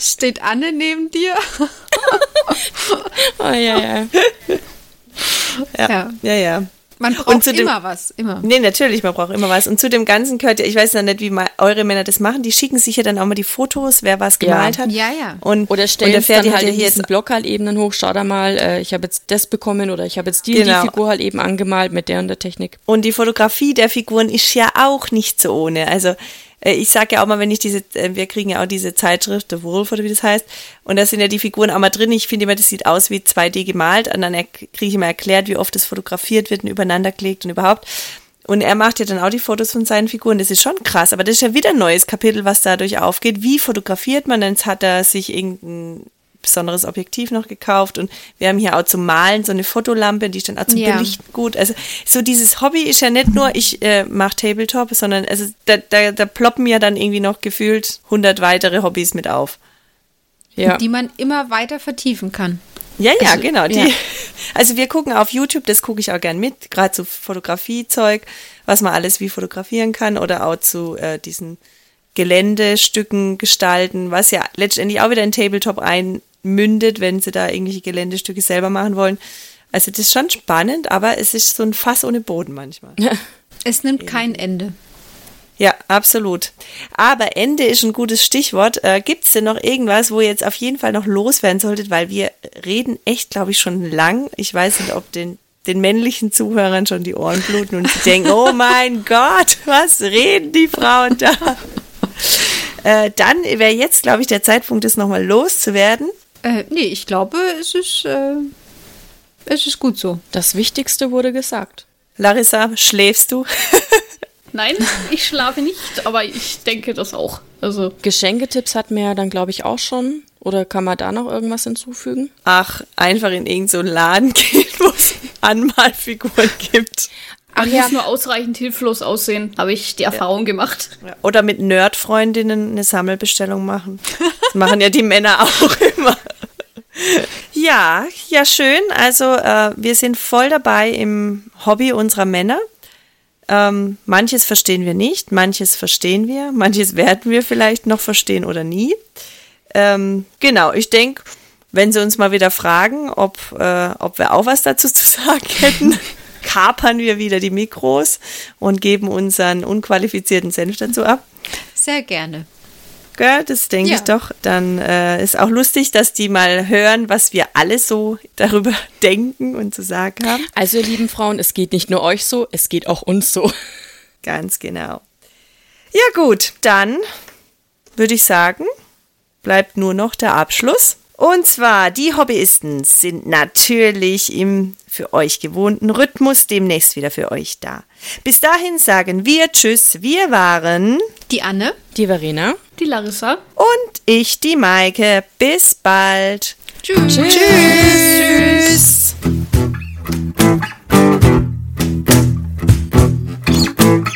Steht Anne neben dir? Oh, ja, ja. Ja, Ja. ja. ja. Man Und braucht zu dem- immer was, immer. Nee, natürlich, man braucht immer was. Und zu dem Ganzen gehört ja, ich weiß ja nicht, wie mal eure Männer das machen, die schicken sich ja dann auch mal die Fotos, wer was gemalt hat. Ja, ja. Und, Oder und stellen der es dann Ferdi halt ja in hier diesen jetzt Blog halt eben dann hoch, schau da mal, äh, ich habe jetzt das bekommen oder ich habe jetzt die, und Genau. die Figur halt eben angemalt mit der und der Technik. Und die Fotografie der Figuren ist ja auch nicht so ohne. Also ich sage ja auch mal, wenn ich diese, äh, wir kriegen ja auch diese Zeitschrift, The Wolf oder wie das heißt, und da sind ja die Figuren auch mal drin. Ich finde immer, das sieht aus wie 2D gemalt. Und dann kriege ich immer erklärt, wie oft das fotografiert wird und übereinander gelegt und überhaupt. Und er macht ja dann auch die Fotos von seinen Figuren. Das ist schon krass. Aber das ist ja wieder ein neues Kapitel, was dadurch aufgeht. Wie fotografiert man? Dann hat er sich irgendein besonderes Objektiv noch gekauft und wir haben hier auch zum Malen so eine Fotolampe, die ist dann auch zum Ja. Belichten gut. Also so dieses Hobby ist ja nicht nur, ich äh, mache Tabletop, sondern also da, da, da ploppen ja dann irgendwie noch gefühlt 100 weitere Hobbys mit auf. Ja. Die man immer weiter vertiefen kann. Ja, ja, Also, genau. Die, ja. Also wir gucken auf YouTube, das gucke ich auch gern mit, gerade zu Fotografiezeug, was man alles wie fotografieren kann oder auch zu äh, diesen Geländestücken gestalten, was ja letztendlich auch wieder in Tabletop einmündet, wenn sie da irgendwelche Geländestücke selber machen wollen. Also das ist schon spannend, aber es ist so ein Fass ohne Boden manchmal. Es nimmt kein Ende. Ja, absolut. Aber Ende ist ein gutes Stichwort. Äh, Gibt es denn noch irgendwas, wo ihr jetzt auf jeden Fall noch loswerden solltet? Weil wir reden echt, glaube ich, schon lang. Ich weiß nicht, ob den, den männlichen Zuhörern schon die Ohren bluten und sie denken, oh mein Gott, was reden die Frauen da? Äh, dann wäre jetzt, glaube ich, der Zeitpunkt, das nochmal loszuwerden. Äh, nee, ich glaube, es ist, äh, es ist gut so. Das Wichtigste wurde gesagt. Larissa, schläfst du? Nein, ich schlafe nicht, aber ich denke das auch. Also, Geschenketipps hatten wir ja dann, glaube ich, auch schon. Oder kann man da noch irgendwas hinzufügen? Ach, einfach in irgendeinen so Laden gehen, wo es Anmalfiguren gibt. man muss nur ausreichend hilflos aussehen, habe ich die Erfahrung gemacht. Oder mit Nerd-Freundinnen eine Sammelbestellung machen. Das machen ja die Männer auch immer. Ja, ja, schön. Also äh, wir sind voll dabei im Hobby unserer Männer. Ähm, manches verstehen wir nicht, manches verstehen wir, manches werden wir vielleicht noch verstehen oder nie. Ähm, genau, ich denke, wenn sie uns mal wieder fragen, ob, äh, ob wir auch was dazu zu sagen hätten, kapern wir wieder die Mikros und geben unseren unqualifizierten Senf dazu ab. Sehr gerne. Gell, das denke Ja. ich doch. Dann äh, ist auch lustig, dass die mal hören, was wir alle so darüber denken und zu sagen haben. Also, ihr lieben Frauen, es geht nicht nur euch so, es geht auch uns so. Ganz genau. Ja gut, dann würde ich sagen, bleibt nur noch der Abschluss. Und zwar, die Hobbyisten sind natürlich im für euch gewohnten Rhythmus demnächst wieder für euch da. Bis dahin sagen wir Tschüss, wir waren Die Anne. Die Verena. Die Larissa. und ich, die Maike. Bis bald. Tschüss. Tschüss. Die